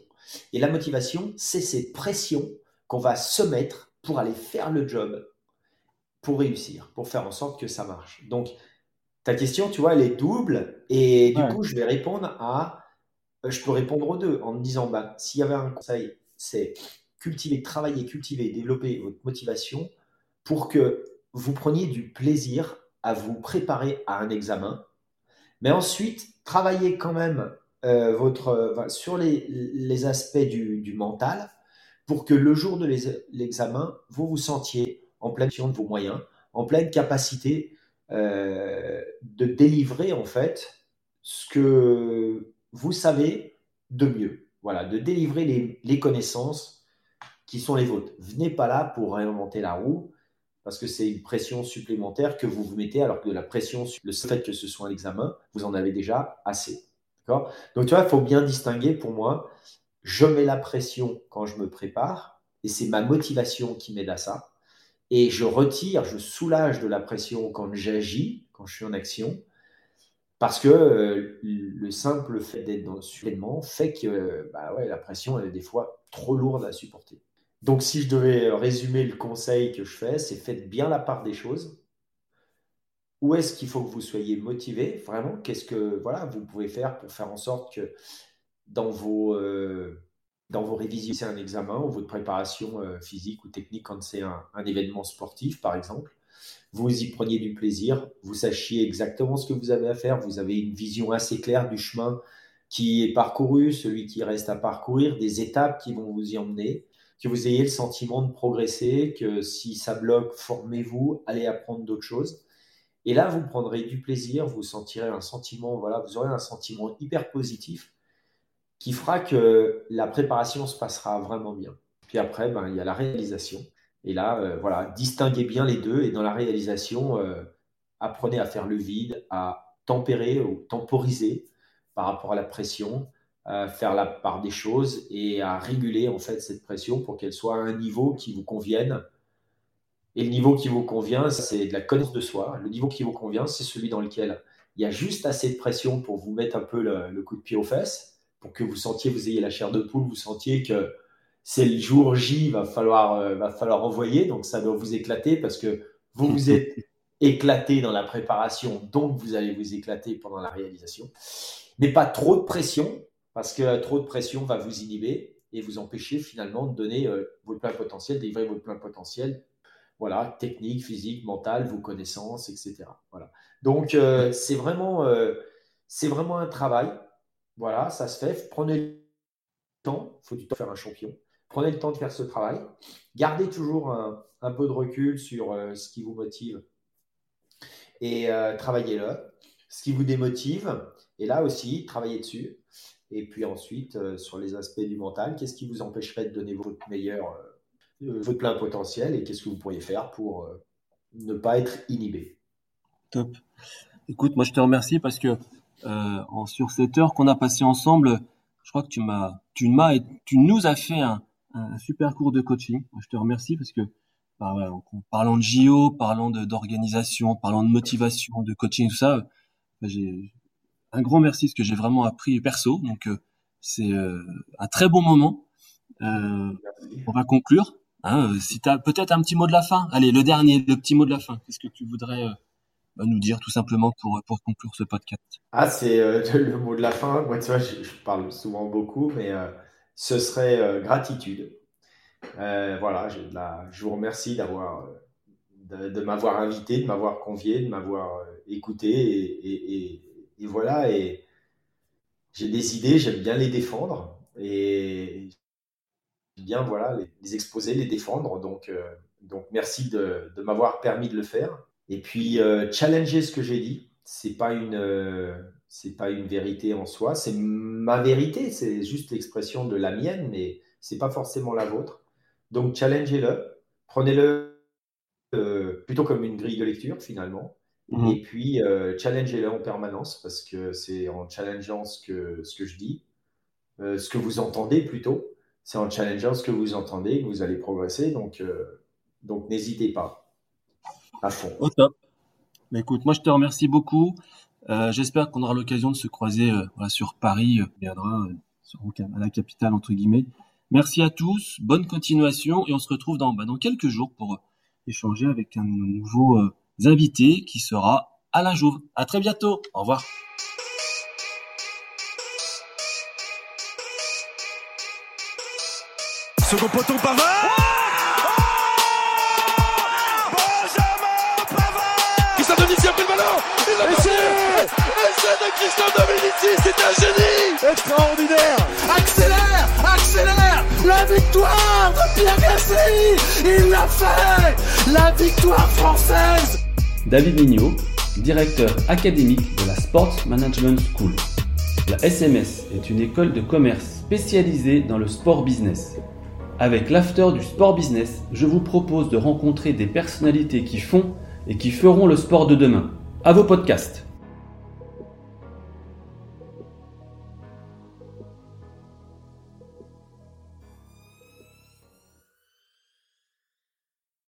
Et la motivation, c'est cette pression qu'on va se mettre pour aller faire le job, pour réussir, pour faire en sorte que ça marche. Donc, ta question, tu vois, elle est double. Et du coup, je vais répondre à. Euh, je peux répondre aux deux en me disant bah, s'il y avait un conseil, c'est cultiver, travailler, cultiver, développer votre motivation pour que vous preniez du plaisir à vous préparer à un examen. Mais ensuite, travaillez quand même euh, votre, sur les, aspects du, mental pour que le jour de l'examen, vous vous sentiez en pleine de vos moyens, en pleine capacité euh, de délivrer en fait ce que vous savez de mieux. Voilà, de délivrer les, les connaissances qui sont les vôtres. Venez pas là pour réinventer la roue parce que c'est une pression supplémentaire que vous vous mettez, alors que la pression, le fait que ce soit un examen, vous en avez déjà assez. Donc, tu vois, il faut bien distinguer pour moi, je mets la pression quand je me prépare, et c'est ma motivation qui m'aide à ça. Et je retire, je soulage de la pression quand j'agis, quand je suis en action, parce que euh, le simple fait d'être dans ce événement fait que bah ouais, la pression, elle est des fois trop lourde à supporter. Donc, si je devais résumer le conseil que je fais, c'est faites bien la part des choses. Où est-ce qu'il faut que vous soyez motivé Vraiment, qu'est-ce que voilà, vous pouvez faire pour faire en sorte que dans vos, euh, dans vos révisions, c'est un examen ou votre préparation euh, physique ou technique quand c'est un, événement sportif, par exemple, vous y preniez du plaisir, vous sachiez exactement ce que vous avez à faire, vous avez une vision assez claire du chemin qui est parcouru, celui qui reste à parcourir, des étapes qui vont vous y emmener que vous ayez le sentiment de progresser, que si ça bloque, formez-vous, allez apprendre d'autres choses. Et là, vous prendrez du plaisir, vous sentirez un sentiment, voilà, vous aurez un sentiment hyper positif qui fera que la préparation se passera vraiment bien. Puis après, ben, il y a la réalisation. Et là, euh, voilà, distinguez bien les deux. Et dans la réalisation, euh, apprenez à faire le vide, à tempérer ou temporiser par rapport à la pression, à faire la part des choses et à réguler en fait cette pression pour qu'elle soit à un niveau qui vous convienne. Et le niveau qui vous convient, c'est de la connaissance de soi. Le niveau qui vous convient, c'est celui dans lequel il y a juste assez de pression pour vous mettre un peu le, coup de pied aux fesses, pour que vous sentiez, vous ayez la chair de poule, vous sentiez que c'est le jour J, va falloir, euh, va falloir envoyer, donc ça doit vous éclater parce que vous vous êtes éclater dans la préparation, donc vous allez vous éclater pendant la réalisation. Mais pas trop de pression, parce que trop de pression va vous inhiber et vous empêcher finalement de donner euh, votre plein potentiel, délivrer votre plein potentiel. Voilà, technique, physique, mental, vos connaissances, etc. Voilà. Donc euh, c'est vraiment, euh, vraiment un travail. Voilà, ça se fait. Prenez le temps. Il faut du temps faire un champion. Prenez le temps de faire ce travail. Gardez toujours un, un peu de recul sur ce qui vous motive et travaillez-le. Ce qui vous démotive, et là aussi, travaillez dessus. Et puis ensuite, euh, sur les aspects du mental, qu'est-ce qui vous empêcherait de donner votre meilleur, euh, euh, votre plein potentiel et qu'est-ce que vous pourriez faire pour ne pas être inhibé? Top. Écoute, moi je te remercie parce que sur cette heure qu'on a passée ensemble, je crois que tu m'as, tu m'as et tu nous as fait un, super cours de coaching. je te remercie parce que bah, parlant de JO, parlant d'organisation, parlant de motivation, de coaching, tout ça, j'ai un grand merci, parce que j'ai vraiment appris perso. Donc, euh, c'est euh, un très bon moment. Euh, on va conclure. Hein, si tu as peut-être un petit mot de la fin. Allez, le dernier, le petit mot de la fin. Qu'est-ce que tu voudrais bah, nous dire tout simplement pour, pour conclure ce podcast? Ah, c'est le mot de la fin. Moi, tu vois, je, parle souvent beaucoup, mais ce serait gratitude. voilà, je vous remercie d'avoir de, m'avoir invité, de m'avoir convié, de m'avoir écouté et, et voilà, et j'ai des idées, j'aime bien les défendre et j'aime bien voilà, les, exposer, les défendre. Donc, euh, donc merci de, m'avoir permis de le faire. Et puis, euh, challenger ce que j'ai dit, c'est pas une. Euh, pas une vérité en soi, c'est ma vérité, c'est juste l'expression de la mienne, mais c'est pas forcément la vôtre. Donc challengez-le, prenez-le plutôt comme une grille de lecture finalement, Mhm. Et puis, euh, challengez-le en permanence parce que c'est en challengeant ce que, ce que je dis, euh, ce que vous entendez plutôt, c'est en challengeant ce que vous entendez que vous allez progresser. Donc, euh, donc n'hésitez pas à fond. Au top. Mais écoute, moi je te remercie beaucoup. J'espère qu'on aura l'occasion de se croiser sur Paris, viendra à la capitale entre guillemets. Merci à tous, bonne continuation et on se retrouve dans, bah, dans quelques jours pour échanger avec un nouveau invités qui sera Alain Jouve. À très bientôt. Au revoir. Second poteau Pavard. Benjamin Pavard. Christophe Dominici a pris le ballon. Il l'a passé Essai de Christophe Dominici, c'est un génie. Extraordinaire. Accélère Accélère. La victoire de Pierre Gassi Il l'a fait. La victoire française David Mignot, directeur académique de la Sports Management School. La SMS est une école de commerce spécialisée dans le sport business. Avec l'after du sport business, je vous propose de rencontrer des personnalités qui font et qui feront le sport de demain. À vos podcasts.